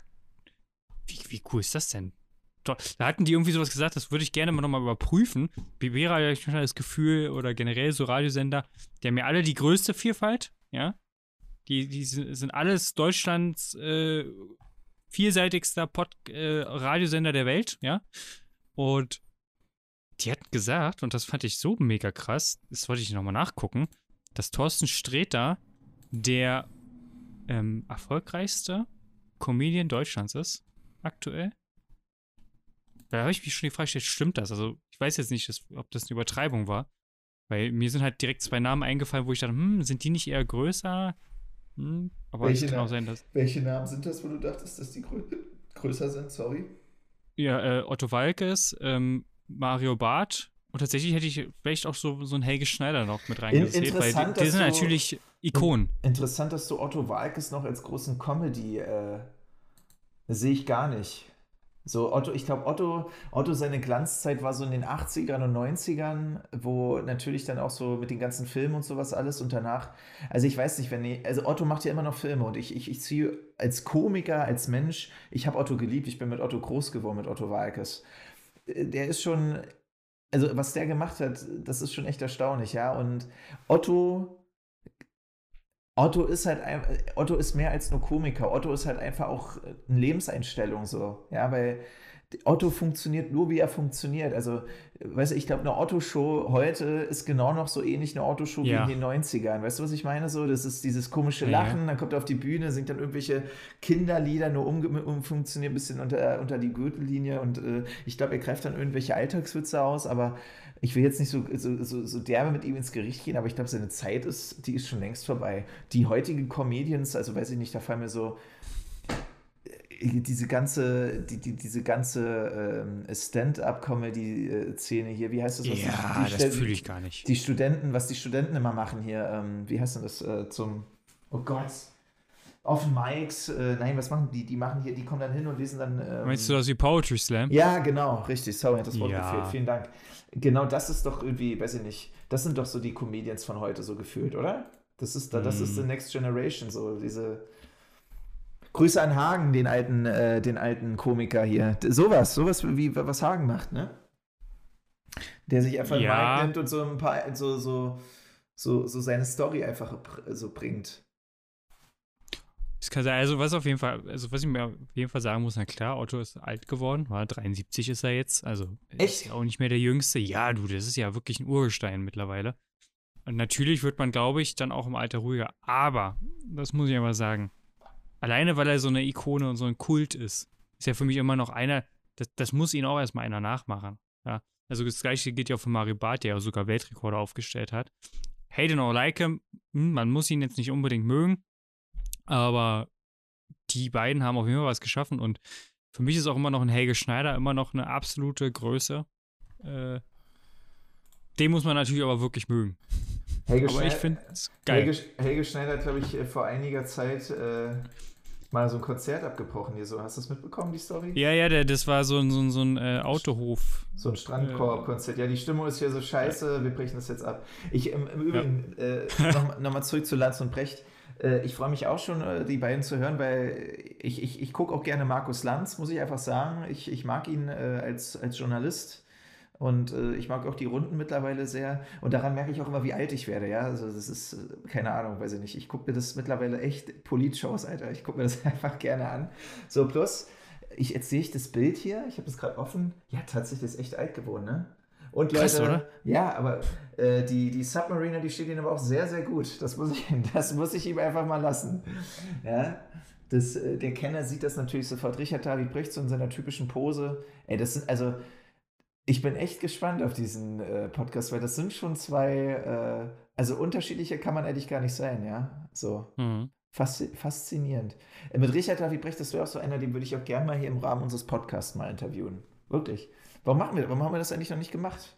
Speaker 2: Wie, wie cool ist das denn? Da hatten die irgendwie sowas gesagt, das würde ich gerne mal nochmal überprüfen. BB-Radio habe ich das Gefühl, oder generell so Radiosender, die haben ja alle die größte Vielfalt, ja. Die, die sind alles Deutschlands äh, vielseitigster Pod äh, Radiosender der Welt, ja. Und die hatten gesagt, und das fand ich so mega krass, das wollte ich nochmal nachgucken, dass Thorsten Sträter der ähm, erfolgreichste Comedian Deutschlands ist, aktuell. Da habe ich mich schon die Frage gestellt, stimmt das? Also, ich weiß jetzt nicht, ob das eine Übertreibung war. Weil mir sind halt direkt zwei Namen eingefallen, wo ich dachte, hm, sind die nicht eher größer? Hm, aber welche es kann auch sein, dass.
Speaker 1: Welche Namen sind das, wo du dachtest, dass die grö größer sind? Sorry.
Speaker 2: Ja, äh, Otto Walkes, ähm, Mario Barth und tatsächlich hätte ich vielleicht auch so, so einen Helge Schneider noch mit reingezählt, weil die, die sind natürlich Ikonen.
Speaker 1: Interessant, dass du Otto Walkes noch als großen Comedy äh, sehe ich gar nicht. So, Otto, ich glaube, Otto, Otto, seine Glanzzeit war so in den 80ern und 90ern, wo natürlich dann auch so mit den ganzen Filmen und sowas alles und danach, also ich weiß nicht, wenn ich, also Otto macht ja immer noch Filme und ich, ich, ich ziehe als Komiker, als Mensch, ich habe Otto geliebt, ich bin mit Otto groß geworden, mit Otto Walkes. Der ist schon, also was der gemacht hat, das ist schon echt erstaunlich, ja. Und Otto Otto ist halt Otto ist mehr als nur Komiker. Otto ist halt einfach auch eine Lebenseinstellung so. Ja, weil Otto funktioniert nur, wie er funktioniert. Also, weißt du, ich glaube, eine Otto-Show heute ist genau noch so ähnlich eine Otto-Show ja. wie in den 90ern. Weißt du, was ich meine? So, das ist dieses komische Lachen, ja. dann kommt er auf die Bühne, singt dann irgendwelche Kinderlieder, nur umfunktioniert um, ein bisschen unter, unter die Gürtellinie und äh, ich glaube, er greift dann irgendwelche Alltagswitze aus, aber ich will jetzt nicht so, so, so, so derbe mit ihm ins Gericht gehen, aber ich glaube, seine Zeit ist, die ist schon längst vorbei. Die heutigen Comedians, also weiß ich nicht, da fallen mir so äh, diese ganze, die, die, diese ganze ähm, Stand-up-Comedy-Szene hier, wie heißt das? Was
Speaker 2: ja, die, die das fühle ich gar nicht.
Speaker 1: Die Studenten, was die Studenten immer machen hier, ähm, wie heißt denn das äh, zum, oh Gott, auf Mics, äh, nein, was machen die? Die machen hier, die kommen dann hin und lesen dann.
Speaker 2: Ähm, Meinst du das wie Poetry Slam?
Speaker 1: Ja, genau, richtig. Sorry, das Wort ja. gefehlt. Vielen Dank. Genau, das ist doch irgendwie, weiß ich nicht, das sind doch so die Comedians von heute so gefühlt, oder? Das ist, das ist the next generation, so diese. Grüße an Hagen, den alten, äh, den alten Komiker hier. Sowas, sowas wie was Hagen macht, ne? Der sich einfach ja. Mike nimmt und so ein paar, so, so, so, so seine Story einfach so bringt.
Speaker 2: Das kann sein, also was auf jeden Fall, also was ich mir auf jeden Fall sagen muss, na klar, Otto ist alt geworden, war 73 ist er jetzt, also Echt? ist ja auch nicht mehr der Jüngste. Ja, du, das ist ja wirklich ein Urgestein mittlerweile. Und natürlich wird man, glaube ich, dann auch im Alter ruhiger. Aber, das muss ich aber sagen, alleine weil er so eine Ikone und so ein Kult ist, ist ja für mich immer noch einer, das, das muss ihn auch erstmal einer nachmachen. Ja? Also das gleiche geht ja auch für Mario Barth, der ja sogar Weltrekorde aufgestellt hat hate him or like him, man muss ihn jetzt nicht unbedingt mögen, aber die beiden haben auf jeden Fall was geschaffen und für mich ist auch immer noch ein Helge Schneider immer noch eine absolute Größe. Äh, den muss man natürlich aber wirklich mögen.
Speaker 1: Helge aber ich finde es geil. Helge, Helge Schneider hat, glaube ich, vor einiger Zeit äh, mal so ein Konzert abgebrochen hier so. Hast du das mitbekommen, die Story?
Speaker 2: Ja, ja, der, das war so ein, so ein, so ein äh, Autohof.
Speaker 1: So ein Strandkorb-Konzert. Ja, die Stimmung ist hier so scheiße, wir brechen das jetzt ab. Ich, im, im Übrigen, ja. äh, nochmal noch zurück zu Lanz und Brecht. Äh, ich freue mich auch schon, äh, die beiden zu hören, weil ich, ich, ich gucke auch gerne Markus Lanz, muss ich einfach sagen. Ich, ich mag ihn äh, als, als Journalist. Und äh, ich mag auch die Runden mittlerweile sehr. Und daran merke ich auch immer, wie alt ich werde. Ja, also das ist, keine Ahnung, weiß ich nicht. Ich gucke mir das mittlerweile echt Polit-Shows, Alter. Ich gucke mir das einfach gerne an. So, plus, ich jetzt sehe ich das Bild hier. Ich habe das gerade offen. Ja, tatsächlich ist echt alt geworden, ne? Und Leute, Krass, oder? ja, aber äh, die, die Submariner, die steht ihnen aber auch sehr, sehr gut. Das muss ich, das muss ich ihm einfach mal lassen. Ja, das, äh, der Kenner sieht das natürlich sofort. Richard David Brecht so in seiner typischen Pose. Ey, das sind also ich bin echt gespannt auf diesen äh, Podcast, weil das sind schon zwei, äh, also unterschiedliche kann man eigentlich gar nicht sein, ja. So. Mhm. Faszi faszinierend. Äh, mit Richard David Brecht, das wäre auch so einer, den würde ich auch gerne mal hier im Rahmen unseres Podcasts mal interviewen. Wirklich. Warum machen wir, warum haben wir das eigentlich noch nicht gemacht?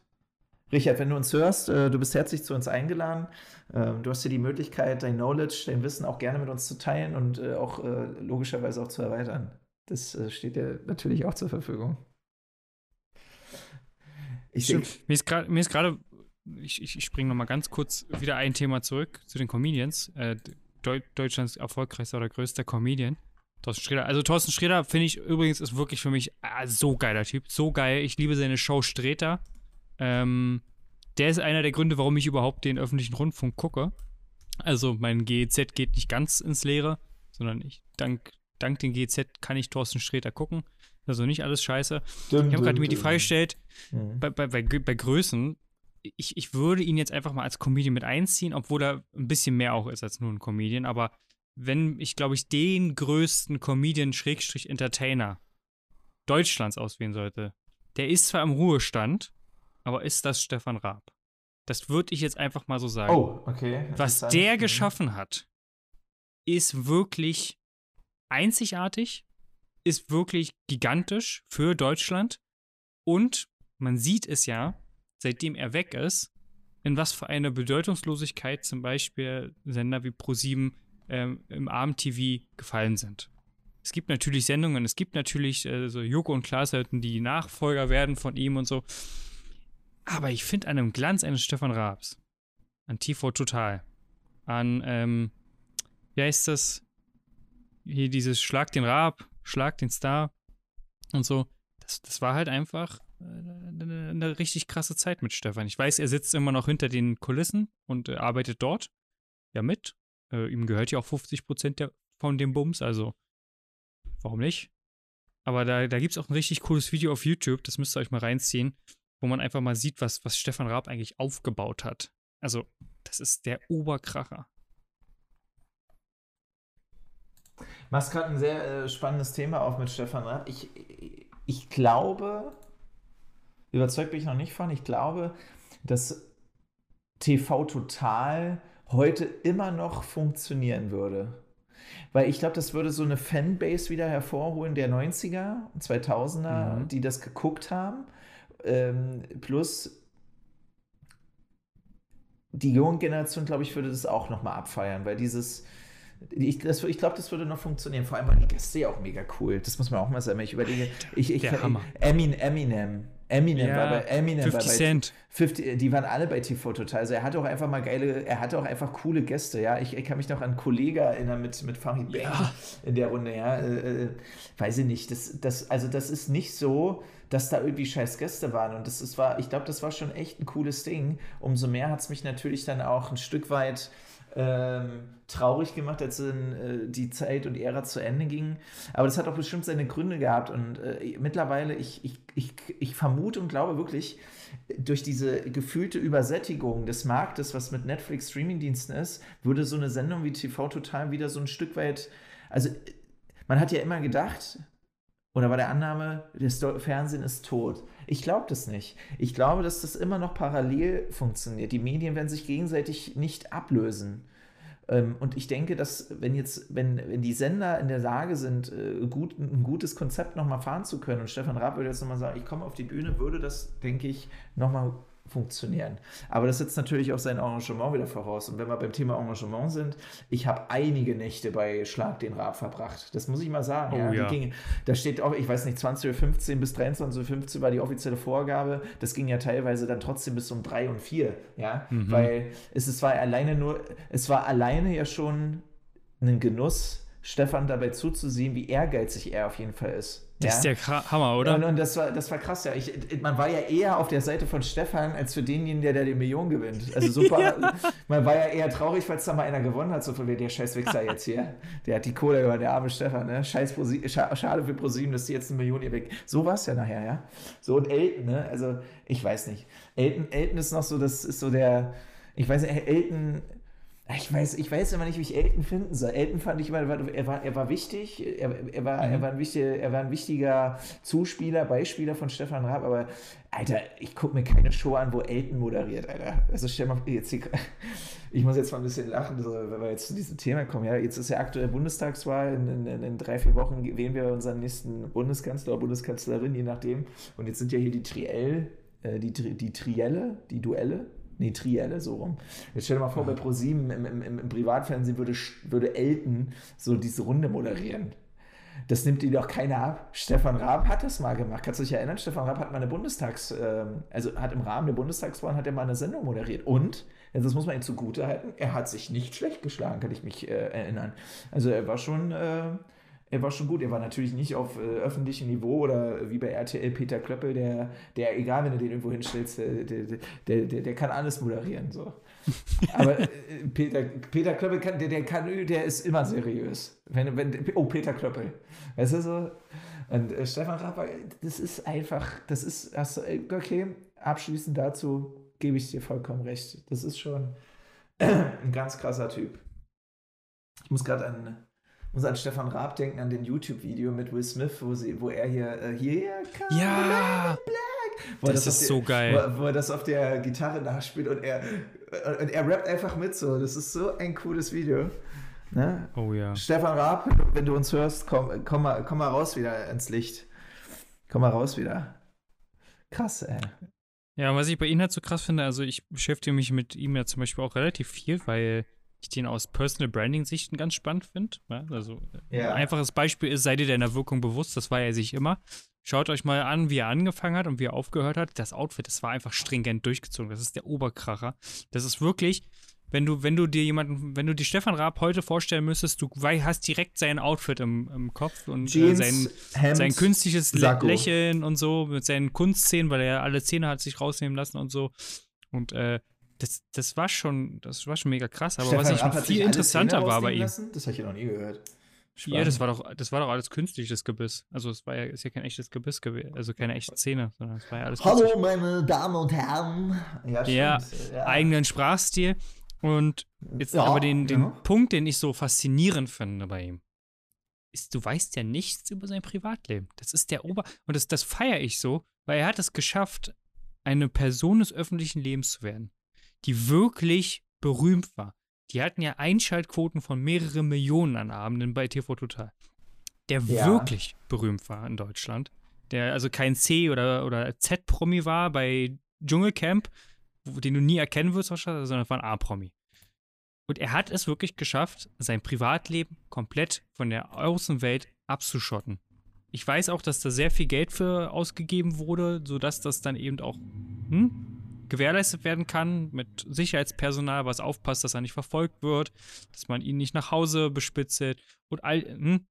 Speaker 1: Richard, wenn du uns hörst, äh, du bist herzlich zu uns eingeladen. Ähm, du hast hier die Möglichkeit, dein Knowledge, dein Wissen auch gerne mit uns zu teilen und äh, auch äh, logischerweise auch zu erweitern. Das steht dir natürlich auch zur Verfügung.
Speaker 2: Ich Stimmt. Denk, mir ist gerade, ich, ich, ich springe nochmal ganz kurz wieder ein Thema zurück zu den Comedians. Deu Deutschlands erfolgreichster oder größter Comedian. Thorsten Sträder. Also Thorsten Sträder, finde ich übrigens, ist wirklich für mich ah, so geiler Typ. So geil. Ich liebe seine Show Sträter. Ähm, der ist einer der Gründe, warum ich überhaupt den öffentlichen Rundfunk gucke. Also mein GEZ geht nicht ganz ins Leere, sondern ich dank, dank dem GEZ kann ich Thorsten Sträter gucken. Also nicht alles scheiße. Dum, ich habe gerade mir die Frage gestellt, mhm. bei, bei, bei, bei Größen, ich, ich würde ihn jetzt einfach mal als Comedian mit einziehen, obwohl er ein bisschen mehr auch ist als nur ein Comedian, aber wenn ich, glaube ich, den größten Comedian-Entertainer Deutschlands auswählen sollte, der ist zwar im Ruhestand, aber ist das Stefan Raab? Das würde ich jetzt einfach mal so sagen.
Speaker 1: Oh, okay.
Speaker 2: Was der geschaffen hat, ist wirklich einzigartig ist wirklich gigantisch für Deutschland. Und man sieht es ja, seitdem er weg ist, in was für eine Bedeutungslosigkeit zum Beispiel Sender wie Pro7 ähm, im Abend-TV gefallen sind. Es gibt natürlich Sendungen, es gibt natürlich äh, so Joko und Klaas die Nachfolger werden von ihm und so. Aber ich finde an dem Glanz eines Stefan Raabs, an TV Total, an, ähm, wie heißt das? Hier dieses Schlag den Raab, Schlag den Star und so. Das, das war halt einfach eine, eine, richtig krasse Zeit mit Stefan. Ich weiß, er sitzt immer noch hinter den Kulissen und äh, arbeitet dort ja mit. Äh, ihm gehört ja auch 50 Prozent von dem Bums, also warum nicht? Aber da, da gibt es auch ein richtig cooles Video auf YouTube, das müsst ihr euch mal reinziehen, wo man einfach mal sieht, was, was Stefan Raab eigentlich aufgebaut hat. Also, das ist der Oberkracher.
Speaker 1: machst gerade ein sehr äh, spannendes Thema auf mit Stefan Raab. Ich, ich glaube, überzeugt bin ich noch nicht von, ich glaube, dass TV Total heute immer noch funktionieren würde. Weil ich glaube, das würde so eine Fanbase wieder hervorholen der 90er, 2000er, mhm. die das geguckt haben. Ähm, plus die junge Generation, glaube ich, würde das auch nochmal abfeiern, weil dieses, Ich, ich glaube, das würde noch funktionieren. Vor allem waren die Gäste ja auch mega cool. Das muss man auch mal sagen. Ich überlege, ich, ich,
Speaker 2: Der Hammer.
Speaker 1: Eminem, Eminem,
Speaker 2: Ja,
Speaker 1: war bei Eminem
Speaker 2: 50
Speaker 1: war bei
Speaker 2: Cent.
Speaker 1: 50, die waren alle bei TV Total. Also er hatte auch einfach mal geile, er hatte auch einfach coole Gäste, ja. Ich, ich kann mich noch an einen Kollegen erinnern mit, mit Farid Bang
Speaker 2: Ja.
Speaker 1: in der Runde, ja. Äh, äh, weiß ich nicht. Das, das, also das ist nicht so, dass da irgendwie scheiß Gäste waren. Und das ist, war, ich glaube, das war schon echt ein cooles Ding. Umso mehr hat es mich natürlich dann auch ein Stück weit ähm, traurig gemacht, als äh, die Zeit und Ära zu Ende ging. Aber das hat auch bestimmt seine Gründe gehabt. Und äh, mittlerweile, ich, ich, ich, ich vermute und glaube wirklich, durch diese gefühlte Übersättigung des Marktes, was mit Netflix Streamingdiensten ist, würde so eine Sendung wie TV Total wieder so ein Stück weit. Also, man hat ja immer gedacht, oder war der Annahme, das Fernsehen ist tot. Ich glaube das nicht. Ich glaube, dass das immer noch parallel funktioniert. Die Medien werden sich gegenseitig nicht ablösen. Ähm, Und ich denke, dass wenn jetzt, wenn, wenn die Sender in der Lage sind, äh, gut, ein gutes Konzept nochmal fahren zu können, und Stefan Raab würde jetzt nochmal sagen, ich komme auf die Bühne, würde das, denke ich, nochmal funktionieren. Aber das setzt natürlich auch sein Engagement wieder voraus. Und wenn wir beim Thema Engagement sind, ich habe einige Nächte bei Schlag den Raab verbracht. Das muss ich mal sagen.
Speaker 2: Oh
Speaker 1: ja.
Speaker 2: ja.
Speaker 1: Ging, da steht auch, ich weiß nicht, 20.15 Uhr bis 23.15 Uhr war die offizielle Vorgabe. Das ging ja teilweise dann trotzdem bis um 3 und 4. Ja,
Speaker 2: Mhm.
Speaker 1: weil es, es war alleine nur, es war alleine ja schon ein Genuss, Stefan dabei zuzusehen, wie ehrgeizig er auf jeden Fall ist.
Speaker 2: Das
Speaker 1: ja?
Speaker 2: ist der Hammer, oder?
Speaker 1: Und, und das, war, das war krass, ja. Ich, man war ja eher auf der Seite von Stefan als für denjenigen, der, der die Million gewinnt. Also super. Man war ja eher traurig, falls da mal einer gewonnen hat, so von wie der Scheißwichser jetzt hier. Der hat die Kohle über der arme Stefan, ne? Scheiß Prosi Scha Schade für ProSieben, dass die jetzt eine Million hier weg. So war es ja nachher, ja. So und Elton, ne? Also, ich weiß nicht. Elton, Elton ist noch so, das ist so der. Ich weiß nicht, Elton. Ich weiß, ich weiß immer nicht, wie ich Elton finden soll. Elton fand ich immer, er war, er war, wichtig, er, er, war, er, war ein wichtiger, er war ein wichtiger Zuspieler, Beispieler von Stefan Raab, aber Alter, ich gucke mir keine Show an, wo Elton moderiert, Alter. Also stell mal, jetzt hier, ich muss jetzt mal ein bisschen lachen, so, wenn wir jetzt zu diesem Thema kommen. Ja, jetzt ist ja aktuell Bundestagswahl, in, in, in drei, vier Wochen wählen wir unseren nächsten Bundeskanzler oder Bundeskanzlerin, je nachdem. Und jetzt sind ja hier die Triell, äh, die, die Trielle, die Duelle, Nee, Trielle, so rum. Jetzt stell dir mal vor, bei ProSieben im, im, im, Privatfernsehen würde, würde Elton so diese Runde moderieren. Das nimmt ihm doch keiner ab. Stefan Raab hat das mal gemacht. Kannst du dich erinnern? Stefan Raab hat mal eine Bundestags-, ähm, also hat im Rahmen der Bundestagswahl hat er mal eine Sendung moderiert. Und, also das muss man ihm zugute halten, er hat sich nicht schlecht geschlagen, kann ich mich äh, erinnern. Also er war schon, äh, er war schon gut. Er war natürlich nicht auf äh, öffentlichem Niveau oder wie bei RTL Peter Klöppel, der, der egal, wenn du den irgendwo hinstellst, der, der, der, der, der kann alles moderieren. So. Aber äh, Peter, Peter Klöppel kann, der, der kann, der ist immer seriös. Wenn, wenn, oh, Peter Klöppel. Weißt du so? Und äh, Stefan Raab, war- das ist einfach, das ist, hast du, äh, okay, abschließend dazu gebe ich dir vollkommen recht. Das ist schon ein ganz krasser Typ. Ich muss gerade an, muss an Stefan Raab denken, an den YouTube-Video mit Will Smith, wo, sie, wo er hier, äh, hier,
Speaker 2: Ja,
Speaker 1: er
Speaker 2: das
Speaker 1: auf
Speaker 2: ist
Speaker 1: der-
Speaker 2: so geil.
Speaker 1: Wo, wo er das auf der Gitarre nachspielt und er, und er rappt einfach mit so. Das ist so ein cooles Video. Ne?
Speaker 2: Oh ja.
Speaker 1: Stefan Raab, wenn du uns hörst, komm, komm, mal, komm mal raus wieder ins Licht. Komm mal raus wieder. Krass, ey.
Speaker 2: Ja, was ich bei ihm halt so krass finde, also ich beschäftige mich mit ihm ja zum Beispiel auch relativ viel, weil ich den aus Personal Branding Sichten ganz spannend finde. Ja, also
Speaker 1: Ja.
Speaker 2: ein einfaches Beispiel ist, sei dir deiner Wirkung bewusst, das war er sich immer. Schaut euch mal an, wie er angefangen hat und wie er aufgehört hat. Das Outfit, das war einfach stringent durchgezogen. Das ist der Oberkracher. Das ist wirklich, wenn du, wenn du dir jemanden, wenn du dir Stefan Raab heute vorstellen müsstest, du hast direkt sein Outfit im, im Kopf und äh,
Speaker 1: Jeans,
Speaker 2: sein,
Speaker 1: Hemd,
Speaker 2: sein künstliches
Speaker 1: Sakko.
Speaker 2: Lächeln und so, mit seinen Kunstzähnen, weil er alle Zähne hat sich rausnehmen lassen und so. Und äh, das, das war schon, das war schon mega krass. Aber was
Speaker 1: Stefan
Speaker 2: ich
Speaker 1: Raab
Speaker 2: noch viel interessanter war bei ihm.
Speaker 1: Lassen? Das habe ich ja noch nie gehört.
Speaker 2: Ja, das war doch, das war doch alles künstliches Gebiss. Also es war ja, ist ja kein echtes Gebiss gewesen, also keine echte Zähne, sondern es war ja alles
Speaker 1: Hallo, meine Damen und Herren. Ja,
Speaker 2: Ja,
Speaker 1: stimmt.
Speaker 2: eigenen Sprachstil. Und jetzt
Speaker 1: Ja,
Speaker 2: aber den, den
Speaker 1: ja.
Speaker 2: Punkt, den ich so faszinierend finde bei ihm, ist, du weißt ja nichts über sein Privatleben. Das ist der Ober. Und das, das feiere ich so, weil er hat es geschafft, eine Person des öffentlichen Lebens zu werden, die wirklich berühmt war. Die hatten ja Einschaltquoten von mehreren Millionen an Abenden bei TV Total. Der
Speaker 1: Ja.
Speaker 2: wirklich berühmt war in Deutschland. Der also kein C- oder, oder Z-Promi war bei Dschungelcamp, den du nie erkennen wirst, wahrscheinlich, sondern war ein A-Promi. Und er hat es wirklich geschafft, sein Privatleben komplett von der Außenwelt abzuschotten. Ich weiß auch, dass da sehr viel Geld für ausgegeben wurde, sodass das dann eben auch hm, gewährleistet werden kann mit Sicherheitspersonal, was aufpasst, dass er nicht verfolgt wird, dass man ihn nicht nach Hause bespitzelt und all. Hm,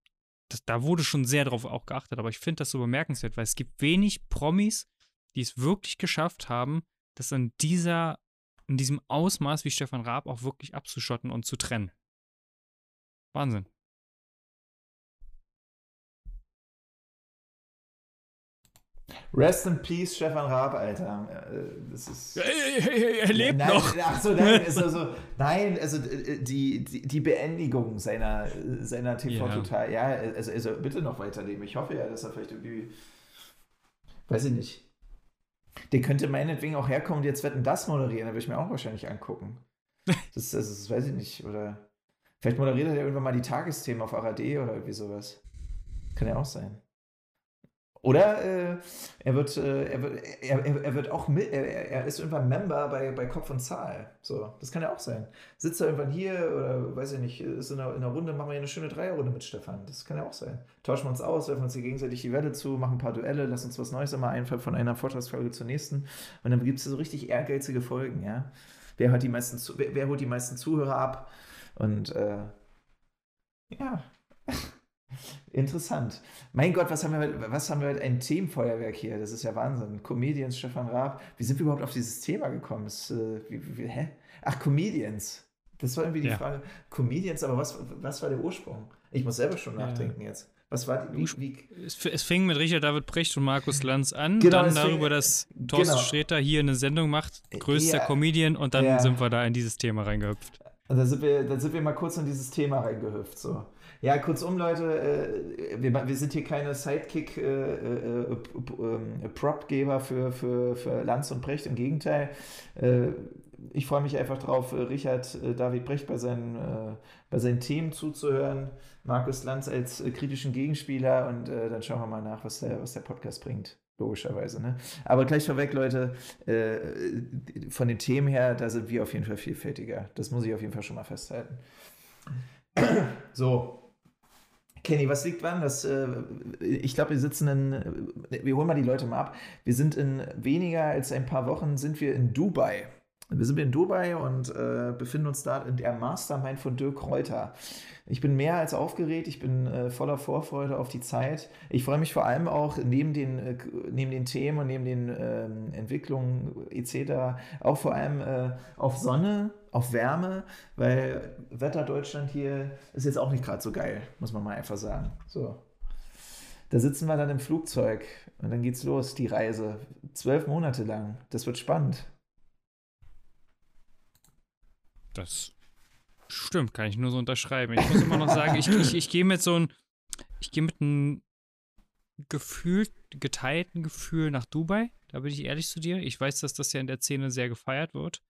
Speaker 2: das, da wurde schon sehr darauf auch geachtet, aber ich finde das so bemerkenswert, weil es gibt wenig Promis, die es wirklich geschafft haben, das in dieser, in diesem Ausmaß wie Stefan Raab auch wirklich abzuschotten und zu trennen. Wahnsinn.
Speaker 1: Rest in Peace, Stefan Raab, Alter. Äh, das ist.
Speaker 2: Er lebt
Speaker 1: nein,
Speaker 2: noch.
Speaker 1: Ach so, nein, ist also, nein, also die, die, die Beendigung seiner, seiner TV-Total. Ja. ja, also, also bitte noch weiterleben. Ich hoffe ja, dass er vielleicht irgendwie. Weiß ich nicht. Der könnte meinetwegen auch herkommen und jetzt wetten das moderieren. Da würde ich mir auch wahrscheinlich angucken. Das, das, das weiß ich nicht. Oder vielleicht moderiert er irgendwann mal die Tagesthemen auf ARD oder irgendwie sowas. Kann ja auch sein. Oder äh, er, wird, äh, er, er, er, wird auch mit, er, er ist irgendwann Member bei, bei Kopf und Zahl. So, das kann ja auch sein. Sitzt er irgendwann hier oder weiß ich nicht, ist in einer, in einer Runde, machen wir hier eine schöne Dreierrunde mit Stefan. Das kann ja auch sein. Tauschen wir uns aus, werfen uns hier gegenseitig die Welle zu, machen ein paar Duelle, lassen uns was Neues immer einfallen von einer Vortragsfolge zur nächsten. Und dann gibt es so richtig ehrgeizige Folgen, ja. Wer, hat die meisten, wer, wer holt die meisten Zuhörer ab? Und äh, ja. Interessant. Mein Gott, was haben wir, was haben wir ein Themenfeuerwerk hier? Das ist ja Wahnsinn. Comedians, Stefan Raab. Wie sind wir überhaupt auf dieses Thema gekommen? Das, äh, wie, wie, hä? Ach, Comedians. Das war irgendwie die ja. Frage. Comedians, aber was, was war der Ursprung? Ich muss selber schon nachdenken ja. jetzt. Was war die, wie,
Speaker 2: wie es, fing mit Richard David Brecht und Markus Lanz an, genau, dann darüber, dass Thorsten genau. Sträter hier eine Sendung macht, größter ja, Comedian, und dann sind wir da in dieses Thema reingehüpft.
Speaker 1: Da sind, wir, da sind wir mal kurz in dieses Thema reingehüpft. So. Ja, kurzum, Leute, äh, wir, wir sind hier keine Sidekick-Prop-Geber äh, äh, für, für, für Lanz und Brecht. Im Gegenteil, ich freue mich einfach drauf, Richard David Brecht bei seinen, bei seinen Themen zuzuhören, Markus Lanz als kritischen Gegenspieler und dann schauen wir mal nach, was der, was der Podcast bringt logischerweise. Ne? Aber gleich vorweg, Leute, äh, von den Themen her, da sind wir auf jeden Fall vielfältiger. Das muss ich auf jeden Fall schon mal festhalten. so, Kenny, was liegt wann? Das, äh, ich glaube, wir sitzen in, äh, wir holen mal die Leute mal ab. Wir sind in weniger als ein paar Wochen sind wir in Dubai. Wir sind in Dubai und äh, befinden uns da in der Mastermind von Dirk Reuter. Ich bin mehr als aufgeregt, ich bin äh, voller Vorfreude auf die Zeit. Ich freue mich vor allem auch neben den, äh, neben den Themen und neben den ähm, Entwicklungen etc. auch vor allem äh, auf Sonne, auf Wärme, weil Wetter Deutschland hier ist jetzt auch nicht gerade so geil, muss man mal einfach sagen. So. Da sitzen wir dann im Flugzeug und dann geht's los, die Reise. Zwölf Monate lang. Das wird spannend.
Speaker 2: Das stimmt, kann ich nur so unterschreiben. Ich muss immer noch sagen, ich, ich, ich gehe mit so ein, ich gehe mit einem gefühlt, geteilten Gefühl nach Dubai. Da bin ich ehrlich zu dir. Ich weiß, dass das ja in der Szene sehr gefeiert wird.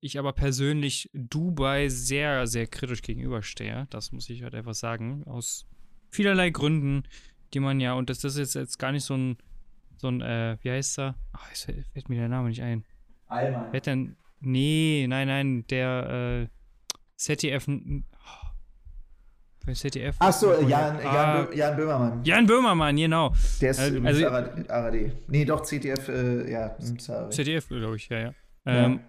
Speaker 2: Ich aber persönlich Dubai sehr, sehr kritisch gegenüberstehe. Das muss ich halt einfach sagen. Aus vielerlei Gründen, die man ja, und das, das ist jetzt gar nicht so ein, so ein, äh, wie heißt er? Ach, jetzt fällt mir der Name nicht ein. Alman. Wer denn? Nee, nein, nein, der äh, ZDF. Bei ZDF.
Speaker 1: Achso, Jan, ah, Jan, Böhmermann.
Speaker 2: Jan Böhmermann, genau.
Speaker 1: Der ist also, ARD. Nee, doch, ZDF, äh, ja. Hm.
Speaker 2: ZDF, glaube ich, ja, ja. Ähm, ja.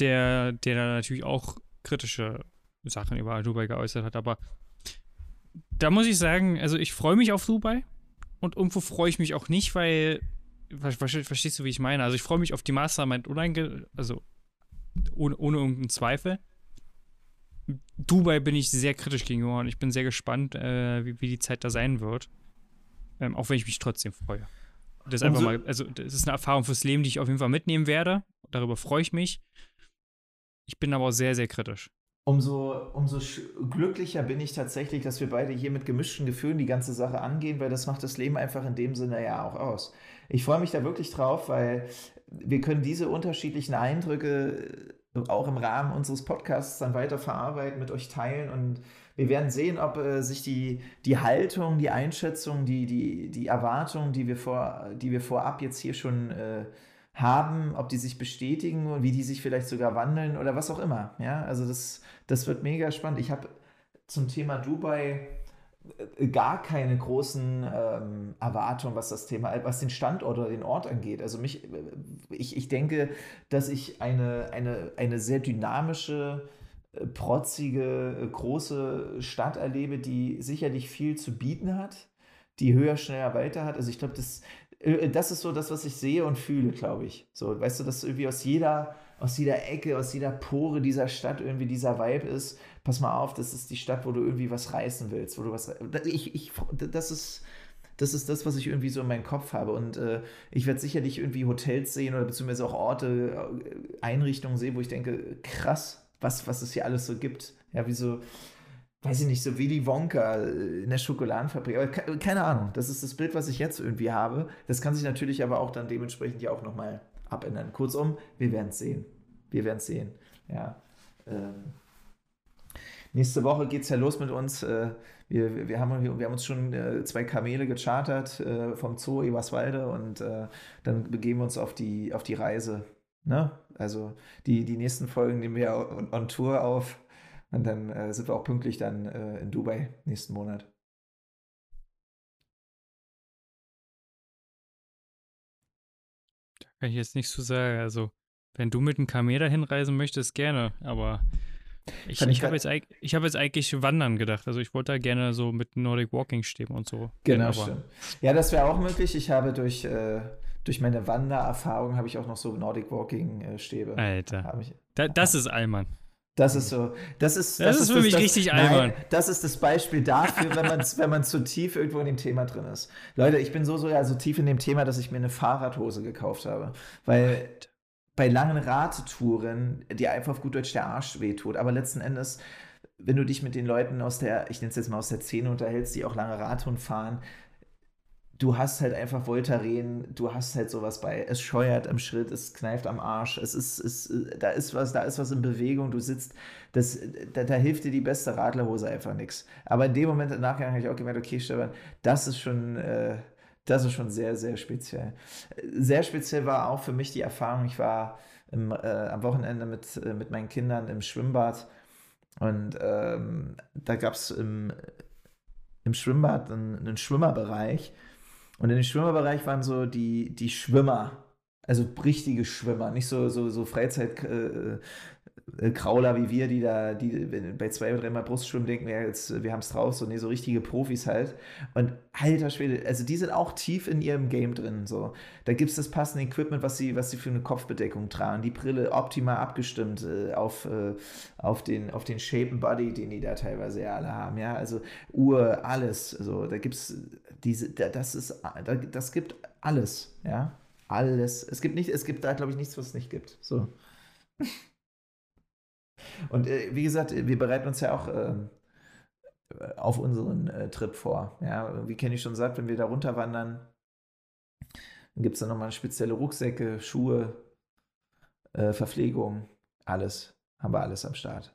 Speaker 2: Der, der da natürlich auch kritische Sachen über Dubai geäußert hat, aber da muss ich sagen, also ich freue mich auf Dubai und irgendwo freue ich mich auch nicht, weil, verstehst du, wie ich meine? Also ich freue mich auf die Mastermind uneinge, also ohne, ohne irgendeinen Zweifel. Dubai bin ich sehr kritisch gegenüber und ich bin sehr gespannt, äh, wie, wie, die Zeit da sein wird. Ähm, auch wenn ich mich trotzdem freue. Das ist einfach mal, also das ist eine Erfahrung fürs Leben, die ich auf jeden Fall mitnehmen werde. Darüber freue ich mich. Ich bin aber auch sehr, sehr kritisch.
Speaker 1: Umso, umso glücklicher bin ich tatsächlich, dass wir beide hier mit gemischten Gefühlen die ganze Sache angehen, weil das macht das Leben einfach in dem Sinne ja auch aus. Ich freue mich da wirklich drauf, weil wir können diese unterschiedlichen Eindrücke auch im Rahmen unseres Podcasts dann weiter verarbeiten, mit euch teilen und wir werden sehen, ob äh, sich die, die Haltung, die Einschätzung, die, die, die Erwartungen, die wir, vor, die wir vorab jetzt hier schon äh, haben, ob die sich bestätigen, wie die sich vielleicht sogar wandeln oder was auch immer. Ja, also das, das wird mega spannend. Ich habe zum Thema Dubai gar keine großen ähm, Erwartungen, was das Thema, was den Standort oder den Ort angeht. Also mich, äh, ich, ich denke, dass ich eine, eine, eine sehr dynamische, äh, protzige, große Stadt erlebe, die sicherlich viel zu bieten hat, die höher, schneller, weiter hat. Also ich glaube, das, das ist so das, was ich sehe und fühle, glaube ich. So, weißt du, dass irgendwie aus jeder, aus jeder Ecke, aus jeder Pore dieser Stadt irgendwie dieser Vibe ist. Pass mal auf, das ist die Stadt, wo du irgendwie was reißen willst, wo du was. Ich, ich, das ist. Das ist das, was ich irgendwie so in meinem Kopf habe. Und äh, ich werde sicherlich irgendwie Hotels sehen oder beziehungsweise auch Orte, äh, Einrichtungen sehen, wo ich denke, krass, was, was es hier alles so gibt. Ja, wie so, weiß ich nicht, so Willy Wonka äh, in der Schokoladenfabrik. Aber keine Ahnung, das ist das Bild, was ich jetzt irgendwie habe. Das kann sich natürlich aber auch dann dementsprechend ja auch nochmal abändern. Kurzum, wir werden es sehen. Wir werden es sehen. Ja. Ähm. Nächste Woche geht es ja los mit uns. Äh, wir, wir, haben, wir haben uns schon äh, zwei Kamele gechartert äh, vom Zoo Eberswalde und dann begeben wir uns auf die, auf die Reise. Ne? Also die, die nächsten Folgen nehmen wir on, on Tour auf. Und dann sind wir auch pünktlich dann in Dubai nächsten Monat.
Speaker 2: Da kann ich jetzt nicht so sagen. Also, wenn du mit einem Kamera hinreisen möchtest, gerne. Aber ich, ich, habe jetzt, hab jetzt eigentlich Wandern gedacht. Also ich wollte da gerne so mit Nordic Walking stehen und so.
Speaker 1: Genau, stimmt. Ja, das wäre auch möglich. Ich habe durch, äh, durch meine Wandererfahrung habe ich auch noch so Nordic Walking äh, Stäbe.
Speaker 2: Alter. Ich, da, das ist Allmann.
Speaker 1: Das ist so. Das ist,
Speaker 2: das, das ist für das, mich
Speaker 1: das,
Speaker 2: richtig albern.
Speaker 1: Das ist das Beispiel dafür, wenn man wenn man zu tief irgendwo in dem Thema drin ist. Leute, ich bin so so ja so tief in dem Thema, dass ich mir eine Fahrradhose gekauft habe, weil bei langen Radtouren dir einfach auf gut Deutsch der Arsch wehtut. Aber letzten Endes, wenn du dich mit den Leuten aus der, ich nenne es jetzt mal aus der Szene unterhältst, die auch lange Radtouren fahren, du hast halt einfach Voltaren, du hast halt sowas bei. Es scheuert am Schritt, es kneift am Arsch, es ist, es, da ist was, da ist was in Bewegung, du sitzt, das, da, da hilft dir die beste Radlerhose einfach nichts. Aber in dem Moment im Nachgang habe ich auch gemerkt, okay, Stefan, das ist schon, äh, das ist schon sehr, sehr speziell. Sehr speziell war auch für mich die Erfahrung, ich war im, äh, am Wochenende mit, äh, mit meinen Kindern im Schwimmbad und ähm, da gab es im, im Schwimmbad einen, einen Schwimmerbereich und in dem Schwimmerbereich waren so die, die Schwimmer, also richtige Schwimmer, nicht so, so, so Freizeit, äh, Krauler wie wir, die da, die bei zwei oder dreimal Brustschwimmen denken, ja, jetzt, wir haben es draus, so, nee, so richtige Profis halt. Und alter Schwede, also die sind auch tief in ihrem Game drin. So. Da gibt es das passende Equipment, was sie, was sie für eine Kopfbedeckung tragen. Die Brille optimal abgestimmt äh, auf, äh, auf, den, auf den Shape Body, den die da teilweise ja alle haben. Ja, also Uhr, alles. So, da gibt es diese, das ist, das gibt alles, ja. Alles. Es gibt nicht, es gibt da, glaube ich, nichts, was es nicht gibt. So. Und äh, wie gesagt, wir bereiten uns ja auch äh, auf unseren äh, Trip vor. Ja, wie Kenny schon sagt, wenn wir da runterwandern, dann gibt es dann nochmal spezielle Rucksäcke, Schuhe, äh, Verpflegung, alles. Haben wir alles am Start.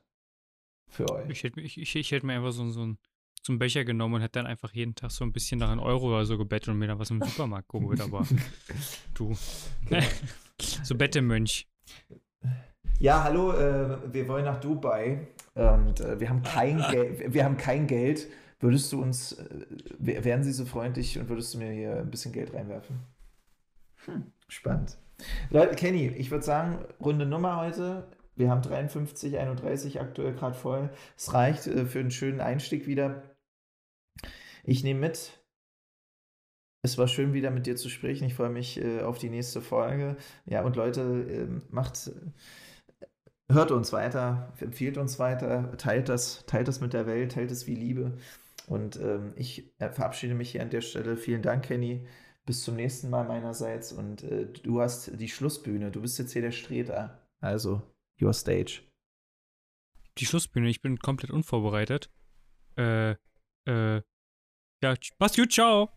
Speaker 1: Für euch.
Speaker 2: Ich hätte ich, ich, ich hätt mir einfach so, so einen so Becher genommen und hätte dann einfach jeden Tag so ein bisschen nach einem Euro oder so gebettelt und mir dann was im Supermarkt geholt, aber du. Genau. so Bettemönch.
Speaker 1: Ja, hallo, äh, wir wollen nach Dubai und äh, wir haben kein Geld. Wir haben kein Geld. Würdest du uns, äh, wären Sie so freundlich und würdest du mir hier ein bisschen Geld reinwerfen? Hm, spannend. Leute, Kenny, ich würde sagen, runde Nummer heute. Wir haben 53, 31 aktuell gerade voll. Es reicht äh, für einen schönen Einstieg wieder. Ich nehme mit. Es war schön, wieder mit dir zu sprechen. Ich freue mich äh, auf die nächste Folge. Ja, und Leute, äh, macht hört uns weiter, empfiehlt uns weiter, teilt das, teilt das mit der Welt, teilt es wie Liebe. Und ähm, ich äh, verabschiede mich hier an der Stelle. Vielen Dank, Kenny. Bis zum nächsten Mal meinerseits. Und äh, du hast die Schlussbühne. Du bist jetzt hier der Streter. Also, your stage.
Speaker 2: Die Schlussbühne. Ich bin komplett unvorbereitet. Äh, äh, ja, mach's gut, ciao.